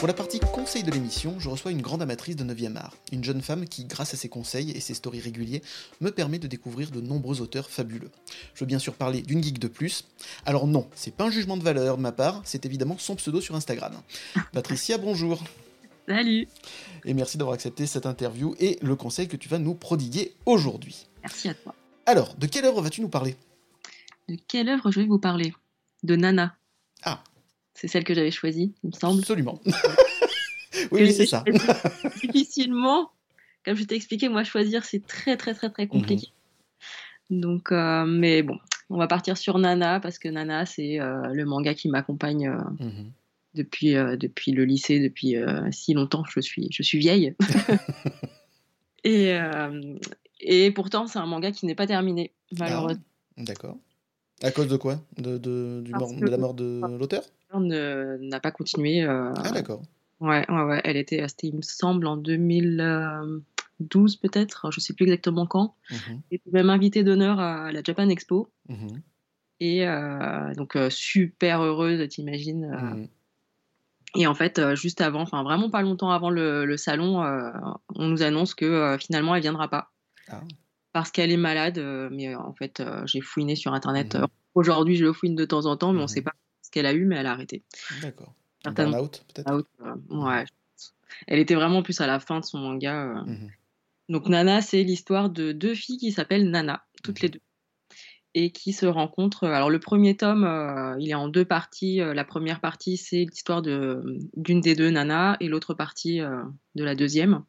Pour la partie conseil de l'émission, je reçois une grande amatrice de 9e art, une jeune femme qui, grâce à ses conseils et ses stories réguliers, me permet de découvrir de nombreux auteurs fabuleux. Je veux bien sûr parler d'une geek de plus. Alors non, c'est pas un jugement de valeur de ma part, c'est évidemment son pseudo sur Instagram. Patricia, bonjour. Salut. Et merci d'avoir accepté cette interview et le conseil que tu vas nous prodiguer aujourd'hui. Merci à toi. Alors, de quelle œuvre vas-tu nous parler? De quelle œuvre je vais vous parler? De Nana. Ah. C'est celle que j'avais choisie, il me semble. Absolument. oui, oui c'est ça. Difficilement, comme je t'ai expliqué, moi choisir c'est très très très très compliqué. Mhm. Donc, euh, mais bon, on va partir sur Nana parce que Nana c'est euh, le manga qui m'accompagne euh, mhm. depuis depuis le lycée, depuis si longtemps. Je suis je suis vieille. et et pourtant c'est un manga qui n'est pas terminé malheureusement. Ah, D'accord. À cause de quoi? De, de, du mort, de la mort de l'auteur? n'a pas continué. Euh, ah d'accord. Ouais, ouais, ouais, elle était, c'était, il me semble, en 2012 peut-être, je sais plus exactement quand. Mmh. Elle était même invitée d'honneur à la Japan Expo. Mmh. Et euh, donc euh, super heureuse, t'imagines. Mmh. Et en fait, juste avant, enfin vraiment pas longtemps avant le, salon, on nous annonce que finalement elle viendra pas. Ah parce qu'elle est malade. Euh, mais en fait, euh, j'ai fouiné sur Internet. Mmh aujourd'hui, je le fouine de temps en temps, mais on ne mmh sait pas ce qu'elle a eu, mais elle a arrêté. D'accord. Burnout, peut-être? euh, Ouais. Elle était vraiment plus à la fin de son manga. Mmh Donc, Nana, c'est l'histoire de deux filles qui s'appellent Nana, toutes les deux. Et qui se rencontrent. Alors, le premier tome, il est en deux parties. la première partie, c'est l'histoire d'une des deux Nana, et l'autre partie de la deuxième.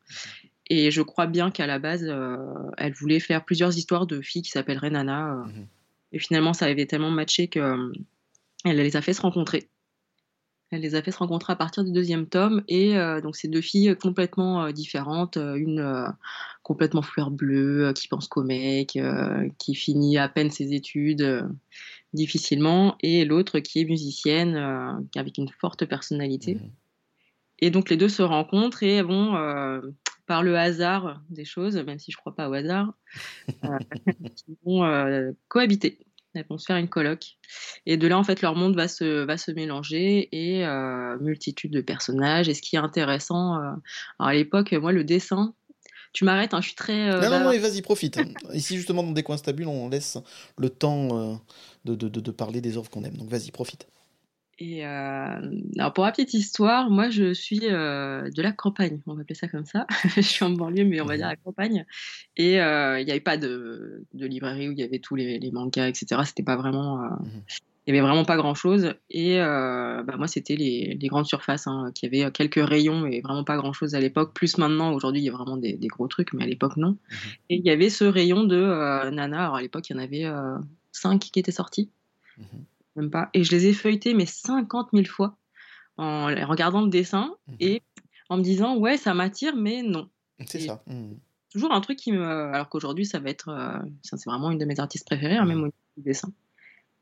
Et je crois bien qu'à la base, euh, elle voulait faire plusieurs histoires de filles qui s'appelleraient Nana. Euh. Mhm. Et finalement, ça avait tellement matché qu'elle euh, les a fait se rencontrer. Elle les a fait se rencontrer à partir du deuxième tome. Et donc, ces deux filles complètement différentes. Une complètement fleur bleue, qui pense qu'au mec, qui finit à peine ses études difficilement. Et l'autre qui est musicienne, avec une forte personnalité. Mhm. Et donc, les deux se rencontrent et vont par le hasard des choses, même si je ne crois pas au hasard, euh, qui vont euh, cohabiter. Elles vont se faire une coloc. Et de là, en fait, leur monde va se, va se mélanger et euh, multitude de personnages. Et ce qui est intéressant, à l'époque, moi, le dessin, tu m'arrêtes, hein, je suis très. non, non, non, vas-y, profite. Ici, justement, dans Des coins stables, on laisse le temps de, de, de, parler des œuvres qu'on aime. Donc, vas-y, profite. Et euh, alors pour la petite histoire, moi je suis euh, de la campagne, on va appeler ça comme ça. je suis en banlieue, mais on va dire la campagne. Et euh, il n'y avait pas de, de, librairie où il y avait tous les, mangas, etc. C'était pas vraiment. Mmh il n'y avait vraiment pas grand chose. Et bah, moi, c'était les, les, grandes surfaces hein, qui avaient quelques rayons et vraiment pas grand chose à l'époque. Plus maintenant, aujourd'hui, il y a vraiment des, des, gros trucs, mais à l'époque, non. Mmh et il y avait ce rayon de Nana. Alors à l'époque, il y en avait cinq qui étaient sortis. Mmh même pas. Et je les ai feuilletés, mais 50 000 fois, en regardant le dessin mmh et en me disant, ouais, ça m'attire, mais non. C'est ça. Mmh. Toujours un truc qui me. Alors qu'aujourd'hui, ça va être. Euh, c'est vraiment une de mes artistes préférées, hein, même au niveau du dessin.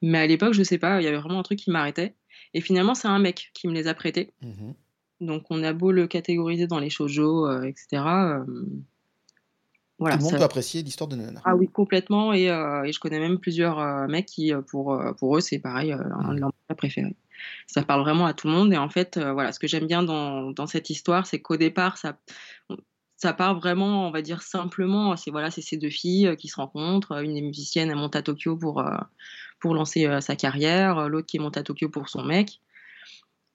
Mais à l'époque, je sais pas, il y avait vraiment un truc qui m'arrêtait. Et finalement, c'est un mec qui me les a prêtés. Donc, on a beau le catégoriser dans les shoujo, euh, etc. Voilà, Tout le monde peut apprécier l'histoire de Nana. Ah oui, complètement. Et, euh, et je connais même plusieurs euh, mecs qui, euh, pour, pour eux, c'est pareil, un de leurs préférés. Ça parle vraiment à tout le monde. Et en fait, voilà, ce que j'aime bien dans, dans, cette histoire, c'est qu'au départ, ça, ça part vraiment, on va dire simplement. C'est voilà, ces deux filles qui se rencontrent. Une est musicienne, elle monte à Tokyo pour, pour lancer sa carrière. L'autre qui monte à Tokyo pour son mec.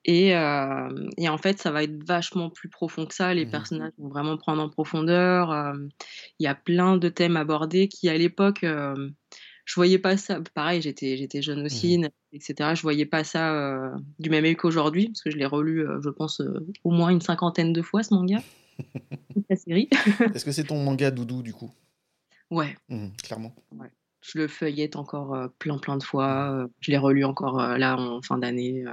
Et, euh, et, en fait, ça va être vachement plus profond que ça. Les mmh personnages vont vraiment prendre en profondeur. Euh, il y a plein de thèmes abordés qui, à l'époque, euh, je voyais pas ça. Pareil, j'étais, j'étais jeune mmh aussi, etc. Je voyais pas ça du même œil qu'aujourd'hui, parce que je l'ai relu, je pense, au moins une cinquantaine de fois, ce manga. la série. Est-ce que c'est ton manga doudou, du coup? Ouais. Mmh, clairement. Ouais. Je le feuillette encore plein, plein de fois. je l'ai relu encore là en fin d'année.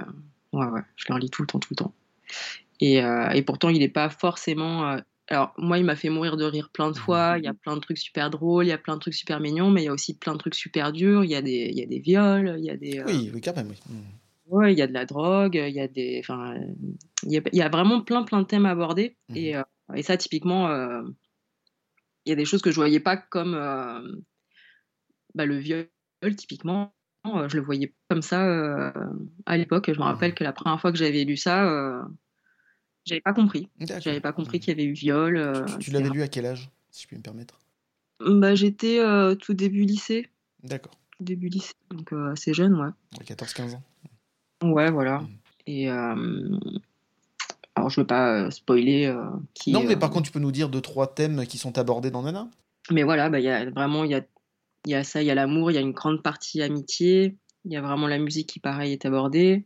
Ouais, ouais, je le relis tout le temps, tout le temps. Et, euh, et pourtant, il n'est pas forcément. Euh, alors, moi, il m'a fait mourir de rire plein de fois. Il y a plein de trucs super drôles, il y a plein de trucs super mignons, mais il y a aussi plein de trucs super durs. Il y a des, il y a des viols, il y a des. Euh, oui, oui, quand même, oui. Mmh. Ouais, il y a de la drogue, il y a des. Enfin, il y a, il y a vraiment plein, plein de thèmes abordés. Mmh. Et, et, ça, typiquement, il y a des choses que je voyais pas comme bah, le viol, typiquement. Euh, je le voyais comme ça euh, à l'époque. Je me rappelle que la première fois que j'avais lu ça, euh, J'avais pas compris. J'avais pas compris qu'il y avait eu viol. tu, l'avais lu à quel âge, si je puis me permettre? Bah, J'étais tout début lycée. D'accord. Tout début lycée, donc assez jeune, ouais. 14-15 ans. Ouais, voilà. Mmh. Et alors, je veux pas spoiler. qui, non, mais par contre, tu peux nous dire deux, trois thèmes qui sont abordés dans Nana? Mais voilà, bah, y a vraiment, il y a, y a ça, il y a l'amour, il y a une grande partie amitié, il y a vraiment la musique qui, pareil, est abordée.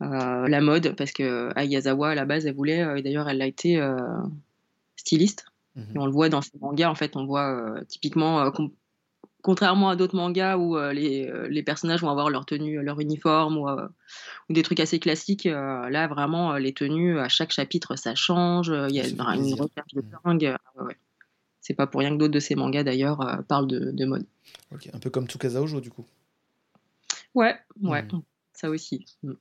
la mode, parce que Ayazawa, à la base, elle voulait, et d'ailleurs, elle a été styliste. Mmh et on le voit dans ses mangas, en fait, on voit typiquement contrairement à d'autres mangas où euh, euh, les, personnages vont avoir leur tenue, leur uniforme ou, euh, des trucs assez classiques, là vraiment les tenues à chaque chapitre ça change. Il y a une, recherche de mmh. dingue. C'est pas pour rien que d'autres de ces mangas d'ailleurs parlent de, mode. un peu comme Tsukasa Ojo du coup. Ouais, ouais, mmh. ça aussi. Mmh.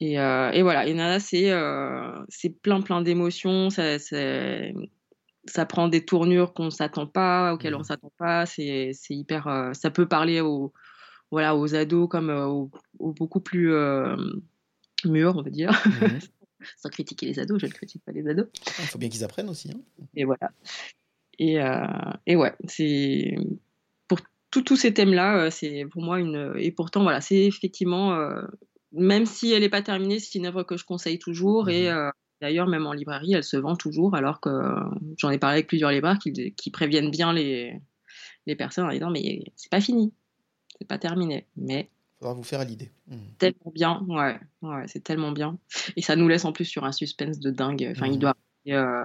Et, voilà, et Nana, c'est plein plein d'émotions. Ça, ça prend des tournures qu'on s'attend pas, auxquelles on mmh. s'attend pas. C'est hyper. Euh, ça peut parler aux, voilà, aux ados comme euh, aux, beaucoup plus euh, mûrs, on va dire. Mmh Sans critiquer les ados, je ne critique pas les ados. Il faut bien qu'ils apprennent aussi. Hein. Et voilà. Et, et ouais, c'est. Pour tous ces thèmes-là, c'est pour moi une. Et pourtant, voilà, c'est effectivement. même si elle n'est pas terminée, c'est une œuvre que je conseille toujours. Et mmh D'ailleurs, même en librairie, elle se vend toujours, alors que j'en ai parlé avec plusieurs libraires qui, préviennent bien les, les, personnes en disant Mais c'est pas fini, c'est pas terminé. Mais. Faudra vous faire à l'idée. Mmh. Tellement bien, ouais, ouais c'est tellement bien. Et ça nous laisse en plus sur un suspense de dingue. Enfin, il mmh. doit. Euh,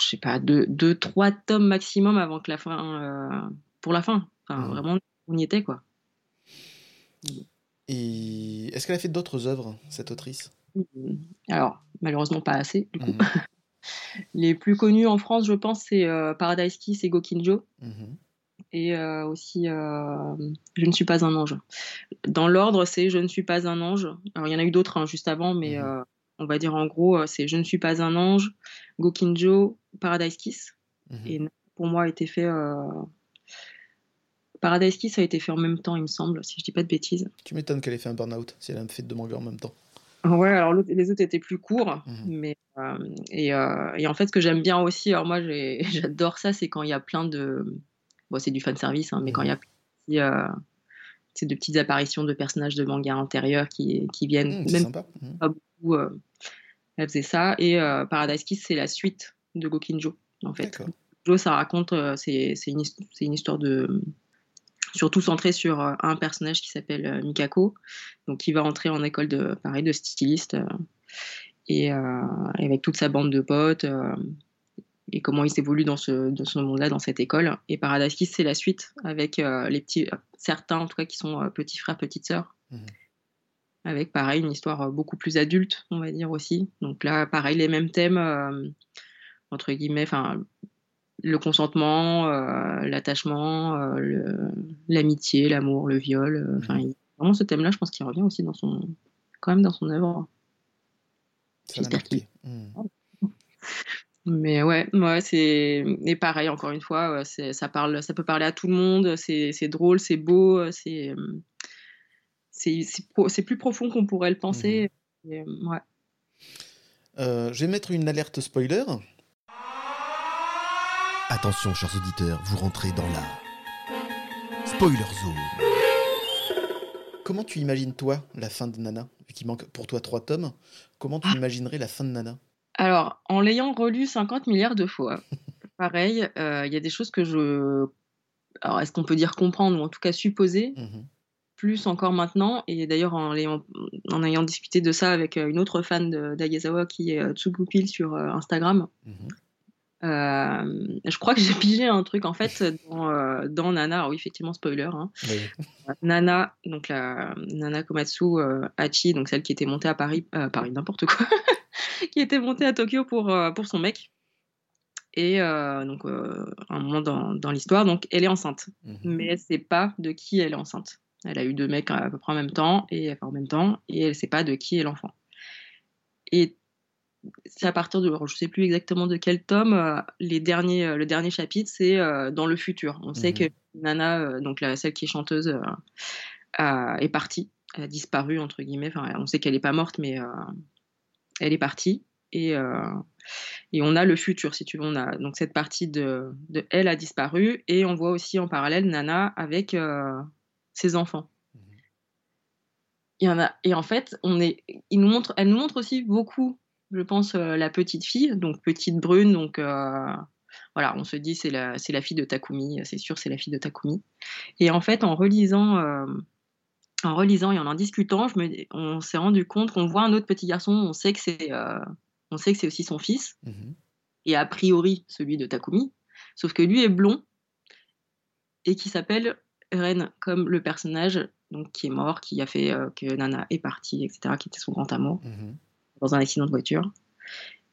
je sais pas, deux, deux, trois tomes maximum avant que la fin. Euh, pour la fin. Enfin, mmh. vraiment, on y était, quoi. Et est-ce qu'elle a fait d'autres œuvres, cette autrice? Alors, malheureusement, pas assez, du coup. Mmh Les plus connus en France, je pense, c'est euh, Paradise Kiss et Gokinjo. Mmh et euh, aussi Je ne suis pas un ange. Dans l'ordre, c'est Je ne suis pas un ange. Alors, il y en a eu d'autres hein, juste avant, mais mmh on va dire en gros, c'est Je ne suis pas un ange, Gokinjo, Paradise Kiss. Et pour moi, a été fait. Paradise Kiss a été fait en même temps, il me semble, si je dis pas de bêtises. Tu m'étonnes qu'elle ait fait un burn-out si elle a fait deux mangas en même temps. Ouais, alors les autres étaient plus courts, mmh mais euh, et, euh, et, en fait, ce que j'aime bien aussi, alors moi j'adore ça, c'est quand il y a plein de, bon c'est du fan service, hein, mais quand il y a euh, c'est de petites apparitions de personnages de manga antérieurs qui, qui viennent, mmh, même sympa. Mmh. pas beaucoup, euh, elle faisait ça, et Paradise Kiss c'est la suite de Gokinjo en fait. Gokinjo ça raconte, c'est une, une histoire de surtout centré sur euh, un personnage qui s'appelle euh, Mikako, donc qui va entrer en école de pareil de styliste euh, et, avec toute sa bande de potes et comment il s'évolue dans ce, dans ce monde-là, dans cette école. Et Paradise Kiss, c'est la suite avec les petits, certains en tout cas qui sont petits frères, petites sœurs. Mmh. Avec pareil une histoire beaucoup plus adulte, on va dire aussi. Donc là, pareil, les mêmes thèmes, entre guillemets, enfin, le consentement, euh, l'attachement, euh, l'amitié, l'amour, le viol. Euh, enfin, mmh. vraiment ce thème-là, je pense qu'il revient aussi dans son, quand même dans son œuvre. Qu'il. Mmh. Mais ouais, ouais c'est et pareil encore une fois, ça parle, ça peut parler à tout le monde. C'est drôle, c'est beau, c'est c'est plus profond qu'on pourrait le penser. Mmh. ouais. je vais mettre une alerte spoiler. Attention, chers auditeurs, vous rentrez dans la spoiler zone. Comment tu imagines, toi, la fin de Nana? Vu qu'il manque pour toi trois tomes, comment tu ah. imaginerais la fin de Nana? Alors, en l'ayant relu 50 milliards de fois, pareil, euh, il y a des choses que je. Alors, est-ce qu'on peut dire comprendre ou en tout cas supposer mmh plus encore maintenant? Et d'ailleurs, en, en, ayant discuté de ça avec euh, une autre fan d'Ayazawa qui est euh, Tsugupil sur Instagram, mmh euh, je crois que j'ai pigé un truc en fait dans, euh, dans Nana. oui, effectivement, spoiler. Hein. Nana, donc la Nana Komatsu Hachi, donc celle qui était montée à Paris, Paris n'importe quoi, qui était montée à Tokyo pour, pour son mec. Et donc, un moment dans, dans l'histoire, donc elle est enceinte, mmh mais elle sait pas de qui elle est enceinte. Elle a eu deux mecs à peu près en même temps, et enfin, en même temps, et elle sait pas de qui est l'enfant. Et c'est à partir de, je sais plus exactement de quel tome, euh, les derniers, euh, le dernier chapitre, c'est euh, dans le futur. On sait que mmh Nana, donc la, celle qui est chanteuse, est partie, elle a disparu entre guillemets. Enfin, on sait qu'elle n'est pas morte, mais elle est partie et, et on a le futur, si tu veux. On a donc cette partie de, de elle a disparu et on voit aussi en parallèle Nana avec ses enfants. Mmh il y en a et en fait, on est, il nous montre, elle nous montre aussi beaucoup, je pense, la petite fille, donc petite brune, donc voilà, on se dit c'est la, c'est la fille de Takumi, c'est sûr, c'est la fille de Takumi. Et en fait, en relisant, euh, en relisant et en en discutant, je me, on s'est rendu compte qu'on voit un autre petit garçon, on sait que c'est, euh, on sait que c'est aussi son fils, mhm. et a priori celui de Takumi, sauf que lui est blond et qui s'appelle Ren, comme le personnage donc qui est mort, qui a fait euh, que Nana est partie, etc., qui était son grand amour mhm. dans un accident de voiture.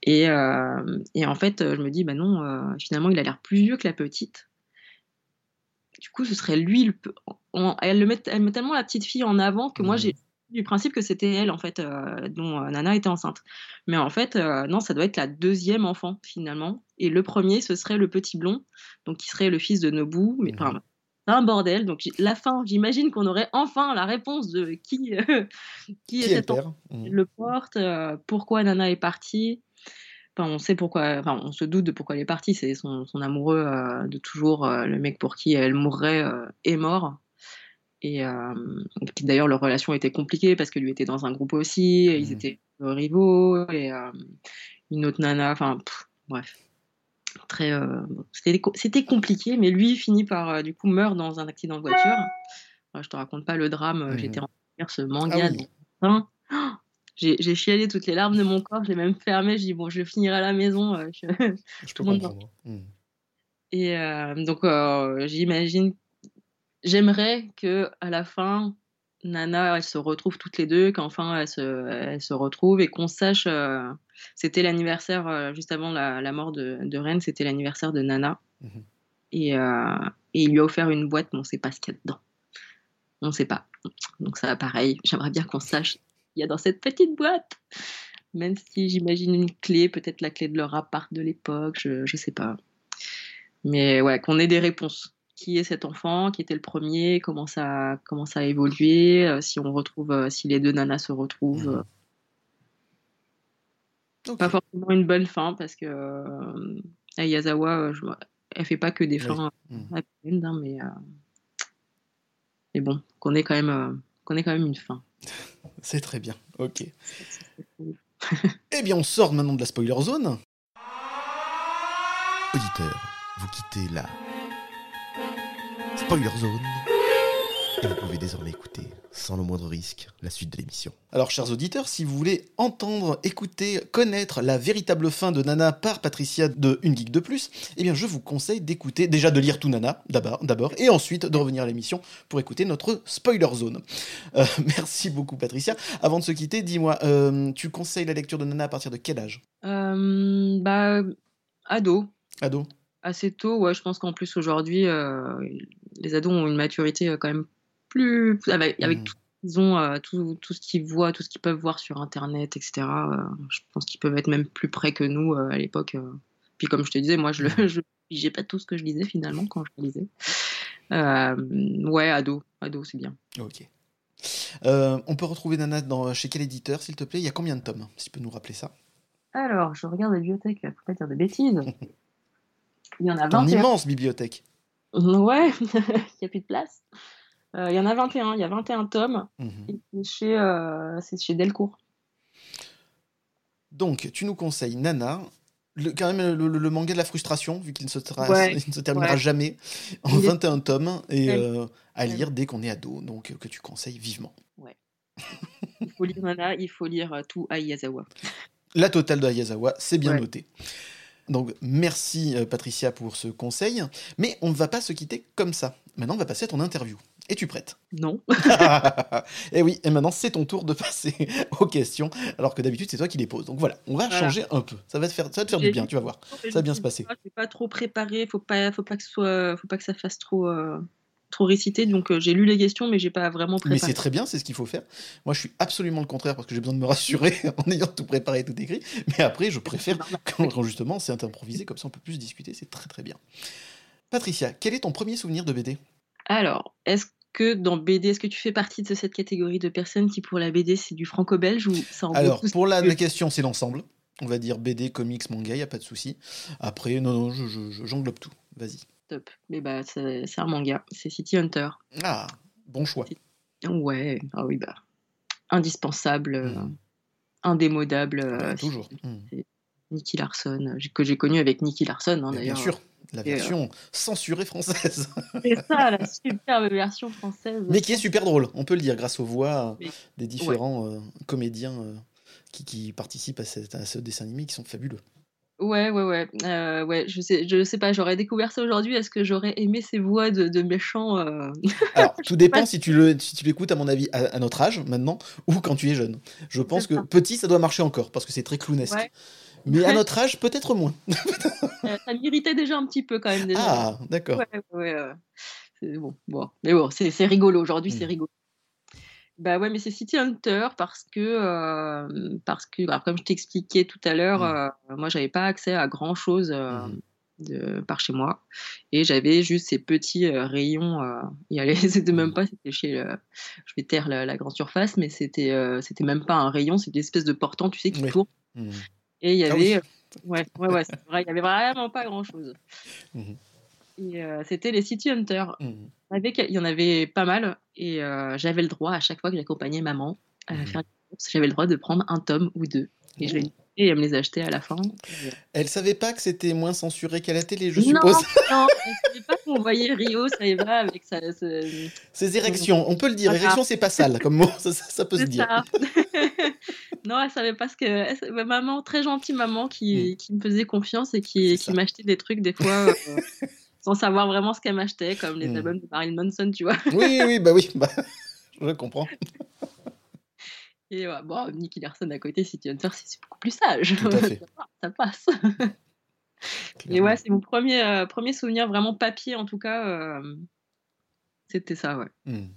Euh, et, en fait, je me dis, bah non, euh, finalement, il a l'air plus vieux que la petite. Du coup, ce serait lui. Le... elle, le met, elle met tellement la petite fille en avant que moi, j'ai du principe que c'était elle, en fait, euh, dont Nana était enceinte. Mais en fait, non, ça doit être la deuxième enfant, finalement. Et le premier, ce serait le petit blond, donc qui serait le fils de Nobu. Mais mmh. un bordel. Donc la fin, j'imagine qu'on aurait enfin la réponse de qui, qui, est cet enfant, mmh. le porte, pourquoi Nana est partie on sait pourquoi, enfin, on se doute de pourquoi elle est partie. C'est son, amoureux euh, de toujours, euh, le mec pour qui elle mourrait euh, est mort. Et d'ailleurs, leur relation était compliquée parce que lui était dans un groupe aussi, ils mmh. étaient rivaux, et une autre nana, enfin, bref. Très, c'était compliqué, mais lui finit par, du coup, meurt dans un accident de voiture. je te raconte pas le drame, mmh. j'étais en ce manga. Ah j'ai chialé toutes les larmes de mon corps, je l'ai même fermé, je dis bon, je finirai à la maison. Euh, je, je peux comprendre. Hmm. Et euh, donc, euh, j'imagine, j'aimerais que à la fin, Nana, elle se retrouve toutes les deux, qu'enfin elle se, elle se retrouve et qu'on sache. c'était l'anniversaire, juste avant la, mort de, de Ren, c'était l'anniversaire de Nana. Mhm. Et, et, il lui a offert une boîte, mais on ne sait pas ce qu'il y a dedans. On ne sait pas. Donc, ça, pareil, j'aimerais bien qu'on sache il y a dans cette petite boîte. Même si j'imagine une clé, peut-être la clé de leur appart de l'époque, je ne sais pas. Mais ouais, qu'on ait des réponses. Qui est cet enfant Qui était le premier Comment ça, comment ça a évolué euh, Si on retrouve, euh, si les deux nanas se retrouvent. Mhm. Pas forcément une bonne fin parce que euh, Ayazawa, je, elle fait pas que des fins mhm. hein, mais, mais bon, qu'on ait quand même, qu'on ait quand même une fin. C'est très bien, ok. eh bien, on sort maintenant de la spoiler zone. Auditeur, vous quittez la spoiler zone et vous pouvez désormais écouter sans le moindre risque la suite de l'émission. Alors, chers auditeurs, si vous voulez entendre, écouter, connaître la véritable fin de Nana par Patricia de Une Geek de Plus, eh bien, je vous conseille d'écouter, déjà de lire tout Nana, d'abord, et ensuite de revenir à l'émission pour écouter notre spoiler zone. Euh, merci beaucoup, Patricia. Avant de se quitter, dis-moi, euh, tu conseilles la lecture de Nana à partir de quel âge? Euh, Bah, ado. Ado Assez tôt, ouais, je pense qu'en plus aujourd'hui, les ados ont une maturité quand même plus. Avec, avec mmh. tout, ils ont euh, tout, tout, ce qu'ils voient, tout ce qu'ils peuvent voir sur Internet, etc. Euh, je pense qu'ils peuvent être même plus près que nous euh, à l'époque. Puis comme je te disais, moi, je mmh. je j'ai pas tout ce que je lisais finalement quand je lisais. ouais, ado, ado, c'est bien. Ok. on peut retrouver Nana dans, chez quel éditeur, s'il te plaît? Il y a combien de tomes Si tu peux nous rappeler ça? Alors, je regarde la bibliothèque, faut pas dire de bêtises. Il y en a 20. Une immense bibliothèque. Ouais, il n'y a plus de place. Euh, il y en a 21, il y a 21 tomes. Mhm. C'est chez, euh, chez Delcourt. Donc, tu nous conseilles Nana, le, quand même le, manga de la frustration, vu qu'il ne, se ne se terminera jamais, en 21 tomes, et euh, à lire dès qu'on est ado, donc que tu conseilles vivement. Ouais. il faut lire Nana, il faut lire tout Ayazawa. La totale de Ayazawa, c'est bien noté. Donc merci Patricia pour ce conseil, mais on ne va pas se quitter comme ça. Maintenant, on va passer à ton interview. Es-tu prête? Non. et eh oui, et maintenant c'est ton tour de passer aux questions, alors que d'habitude c'est toi qui les poses. Donc voilà, on va changer un peu. Ça va te faire, ça va te faire du bien, tu vas voir. Ça va bien se passer. C'est pas trop préparé, faut pas, faut pas que ce soit, faut pas que ça fasse trop. Euh, trop récité, donc euh, j'ai lu les questions, mais j'ai pas vraiment préparé. Mais c'est très bien, c'est ce qu'il faut faire. Moi, je suis absolument le contraire parce que j'ai besoin de me rassurer en ayant tout préparé, tout écrit. Mais après, je préfère quand, quand justement c'est improvisé, comme ça on peut plus discuter, c'est très très bien. Patricia, quel est ton premier souvenir de BD Alors, est-ce que dans BD, est-ce que tu fais partie de cette catégorie de personnes qui, pour la BD, c'est du franco-belge ou ça Alors, pour la, question, c'est l'ensemble. On va dire BD, comics, manga, il n'y a pas de souci. Après, non, non, j'englobe je, tout. Vas-y. Top. Mais bah, c'est un manga. C'est City Hunter. Ah, bon choix. Ouais, ah oui, bah. Indispensable, euh, hmm. indémodable. Euh, toujours. Nicky Larson, que j'ai connu avec Nicky Larson, hein, d'ailleurs. Bien sûr. La version censurée française. C'est ça, la superbe version française. Mais qui est super drôle, on peut le dire, grâce aux voix des différents euh, comédiens euh, qui, participent à, ce dessin animé qui sont fabuleux. Ouais, ouais, ouais. Euh, ouais je, sais, je sais pas, j'aurais découvert ça aujourd'hui. Est-ce que j'aurais aimé ces voix de, méchants Alors, tout dépend si tu l'écoutes, à mon avis, à, notre âge, maintenant, ou quand tu es jeune. Je pense que petit, ça doit marcher encore, parce que c'est très clownesque. Mais à notre âge, peut-être moins. Euh, ça m'irritait déjà un petit peu quand même. Déjà. Ah, d'accord. Ouais, ouais, bon, bon. Mais bon, c'est rigolo. Aujourd'hui, c'est hmm. rigolo. Bah ouais, mais c'est City Hunter parce que, euh, parce que comme je t'expliquais tout à l'heure, hmm. euh, moi, j'avais pas accès à grand chose. Hmm. De, par chez moi et j'avais juste ces petits rayons il y allait c'était même pas c'était chez je vais taire la, grande surface mais c'était c'était même pas un rayon c'était une espèce de portant tu sais qui tourne et il y ah avait. ouais, ouais, ouais, c'est vrai, il y avait vraiment pas grand chose. Mmh et euh, c'était les City Hunters. Mmh il y en avait pas mal. Et euh, j'avais le droit, à chaque fois que j'accompagnais maman à mmh faire des courses, j'avais le droit de prendre un tome ou deux. Et je les et elle me les achetait à la fin. Elle savait pas que c'était moins censuré qu'à la télé, je suppose. Non, elle savait pas qu'on voyait Rio, ça y va avec sa. Ses érections, on peut le dire. Érection, c'est pas sale comme mot, ça, peut se dire. non, elle savait pas ce que. Ma maman, très gentille maman, qui, hmm. qui me faisait confiance et qui, qui m'achetait des trucs des fois. Euh, sans savoir vraiment ce qu'elle m'achetait, comme les hmm. albums de Marilyn Manson, tu vois. oui, oui, bah oui, bah, je comprends. Et bon, Nicky Larson à côté, City Hunter, c'est beaucoup plus sage. ça passe. Et ouais, c'est mon premier, euh, premier souvenir vraiment papier, en tout cas. Euh, c'était ça, ouais. Hmm.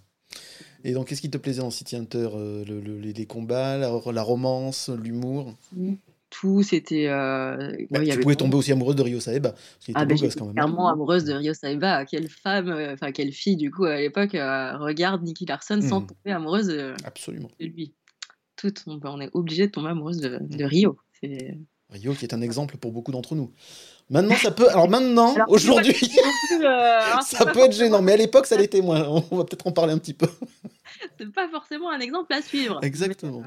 Et donc, qu'est-ce qui te plaisait dans City Hunter euh, le, les, combats, la, romance, l'humour? Tout, c'était. Bah, tu pouvais tomber aussi amoureuse de Rio Saeba. Ah, quand même. clairement amoureuse de Rio Saeba. Quelle femme, enfin, quelle fille, du coup, à l'époque, regarde Nicky Larson sans hmm. tomber amoureuse de, Absolument. de lui on, est obligé de tomber amoureuse de, Rio. Rio qui est un exemple pour beaucoup d'entre nous. Maintenant, ça peut. Alors maintenant, aujourd'hui, euh, ça peut être gênant, mais à l'époque, ça l'était moins. On va peut-être en parler un petit peu. C'est pas forcément un exemple à suivre. Exactement.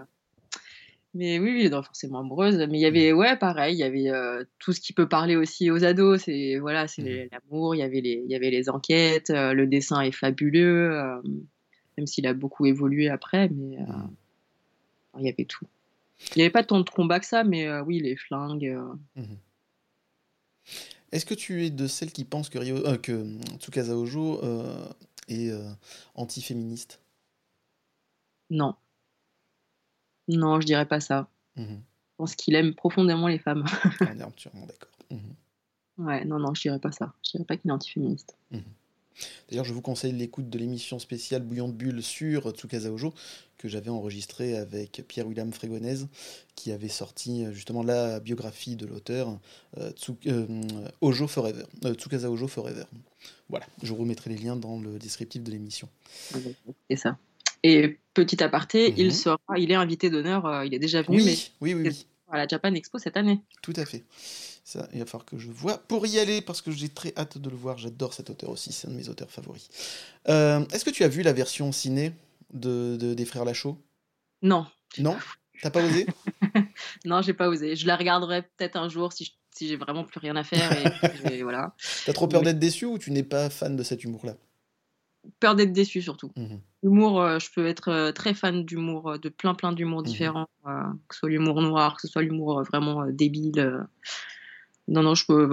Mais, oui, oui, non, forcément amoureuse. Mais il y avait, ouais, pareil, il y avait euh, tout ce qui peut parler aussi aux ados. C'est voilà, c'est mmh. l'amour. Il y avait les, il y avait les enquêtes. Euh, le dessin est fabuleux, même s'il a beaucoup évolué après. Mais mmh il y avait tout. Il n'y avait pas tant de combats que ça, mais euh, oui, les flingues. Euh. Est-ce que tu es de celles qui pensent que, Rio, euh, que Tsukasa Ojo est anti-féministe? Non. Non, je dirais pas ça. Mhm. Je pense qu'il aime profondément les femmes. On est entièrement d'accord. Mhm. Ouais, non, non, je dirais pas ça. Je dirais pas qu'il est anti-féministe. D'ailleurs, je vous conseille l'écoute de l'émission spéciale Bouillon de Bulle sur Tsukasa Ojo, que j'avais enregistré avec Pierre-William Frégonèse, qui avait sorti euh, justement la biographie de l'auteur euh, euh, Ojo Forever, Tsukasa Ojo Forever. Voilà, je remettrai les liens dans le descriptif de l'émission. C'est ça. Et petit aparté, il mhm. sera, il est invité d'honneur, il est déjà venu, mais oui, oui, oui. à la Japan Expo cette année. Tout à fait. Ça, il va falloir que je vois pour y aller parce que j'ai très hâte de le voir. J'adore cet auteur aussi, c'est un de mes auteurs favoris. Euh, est-ce que tu as vu la version ciné de, des Frères Lachaud? Non. Non? T'as pas osé? Non, j'ai pas osé. Je la regarderai peut-être un jour si, si j'ai vraiment plus rien à faire. Et, voilà. T'as trop peur d'être déçu ou tu n'es pas fan de cet humour-là? Peur d'être déçu surtout. Mmh l'humour, euh, je peux être euh, très fan d'humour, de plein plein d'humour mmh différents, que ce soit l'humour noir, que ce soit l'humour vraiment débile. Non, non, je peux,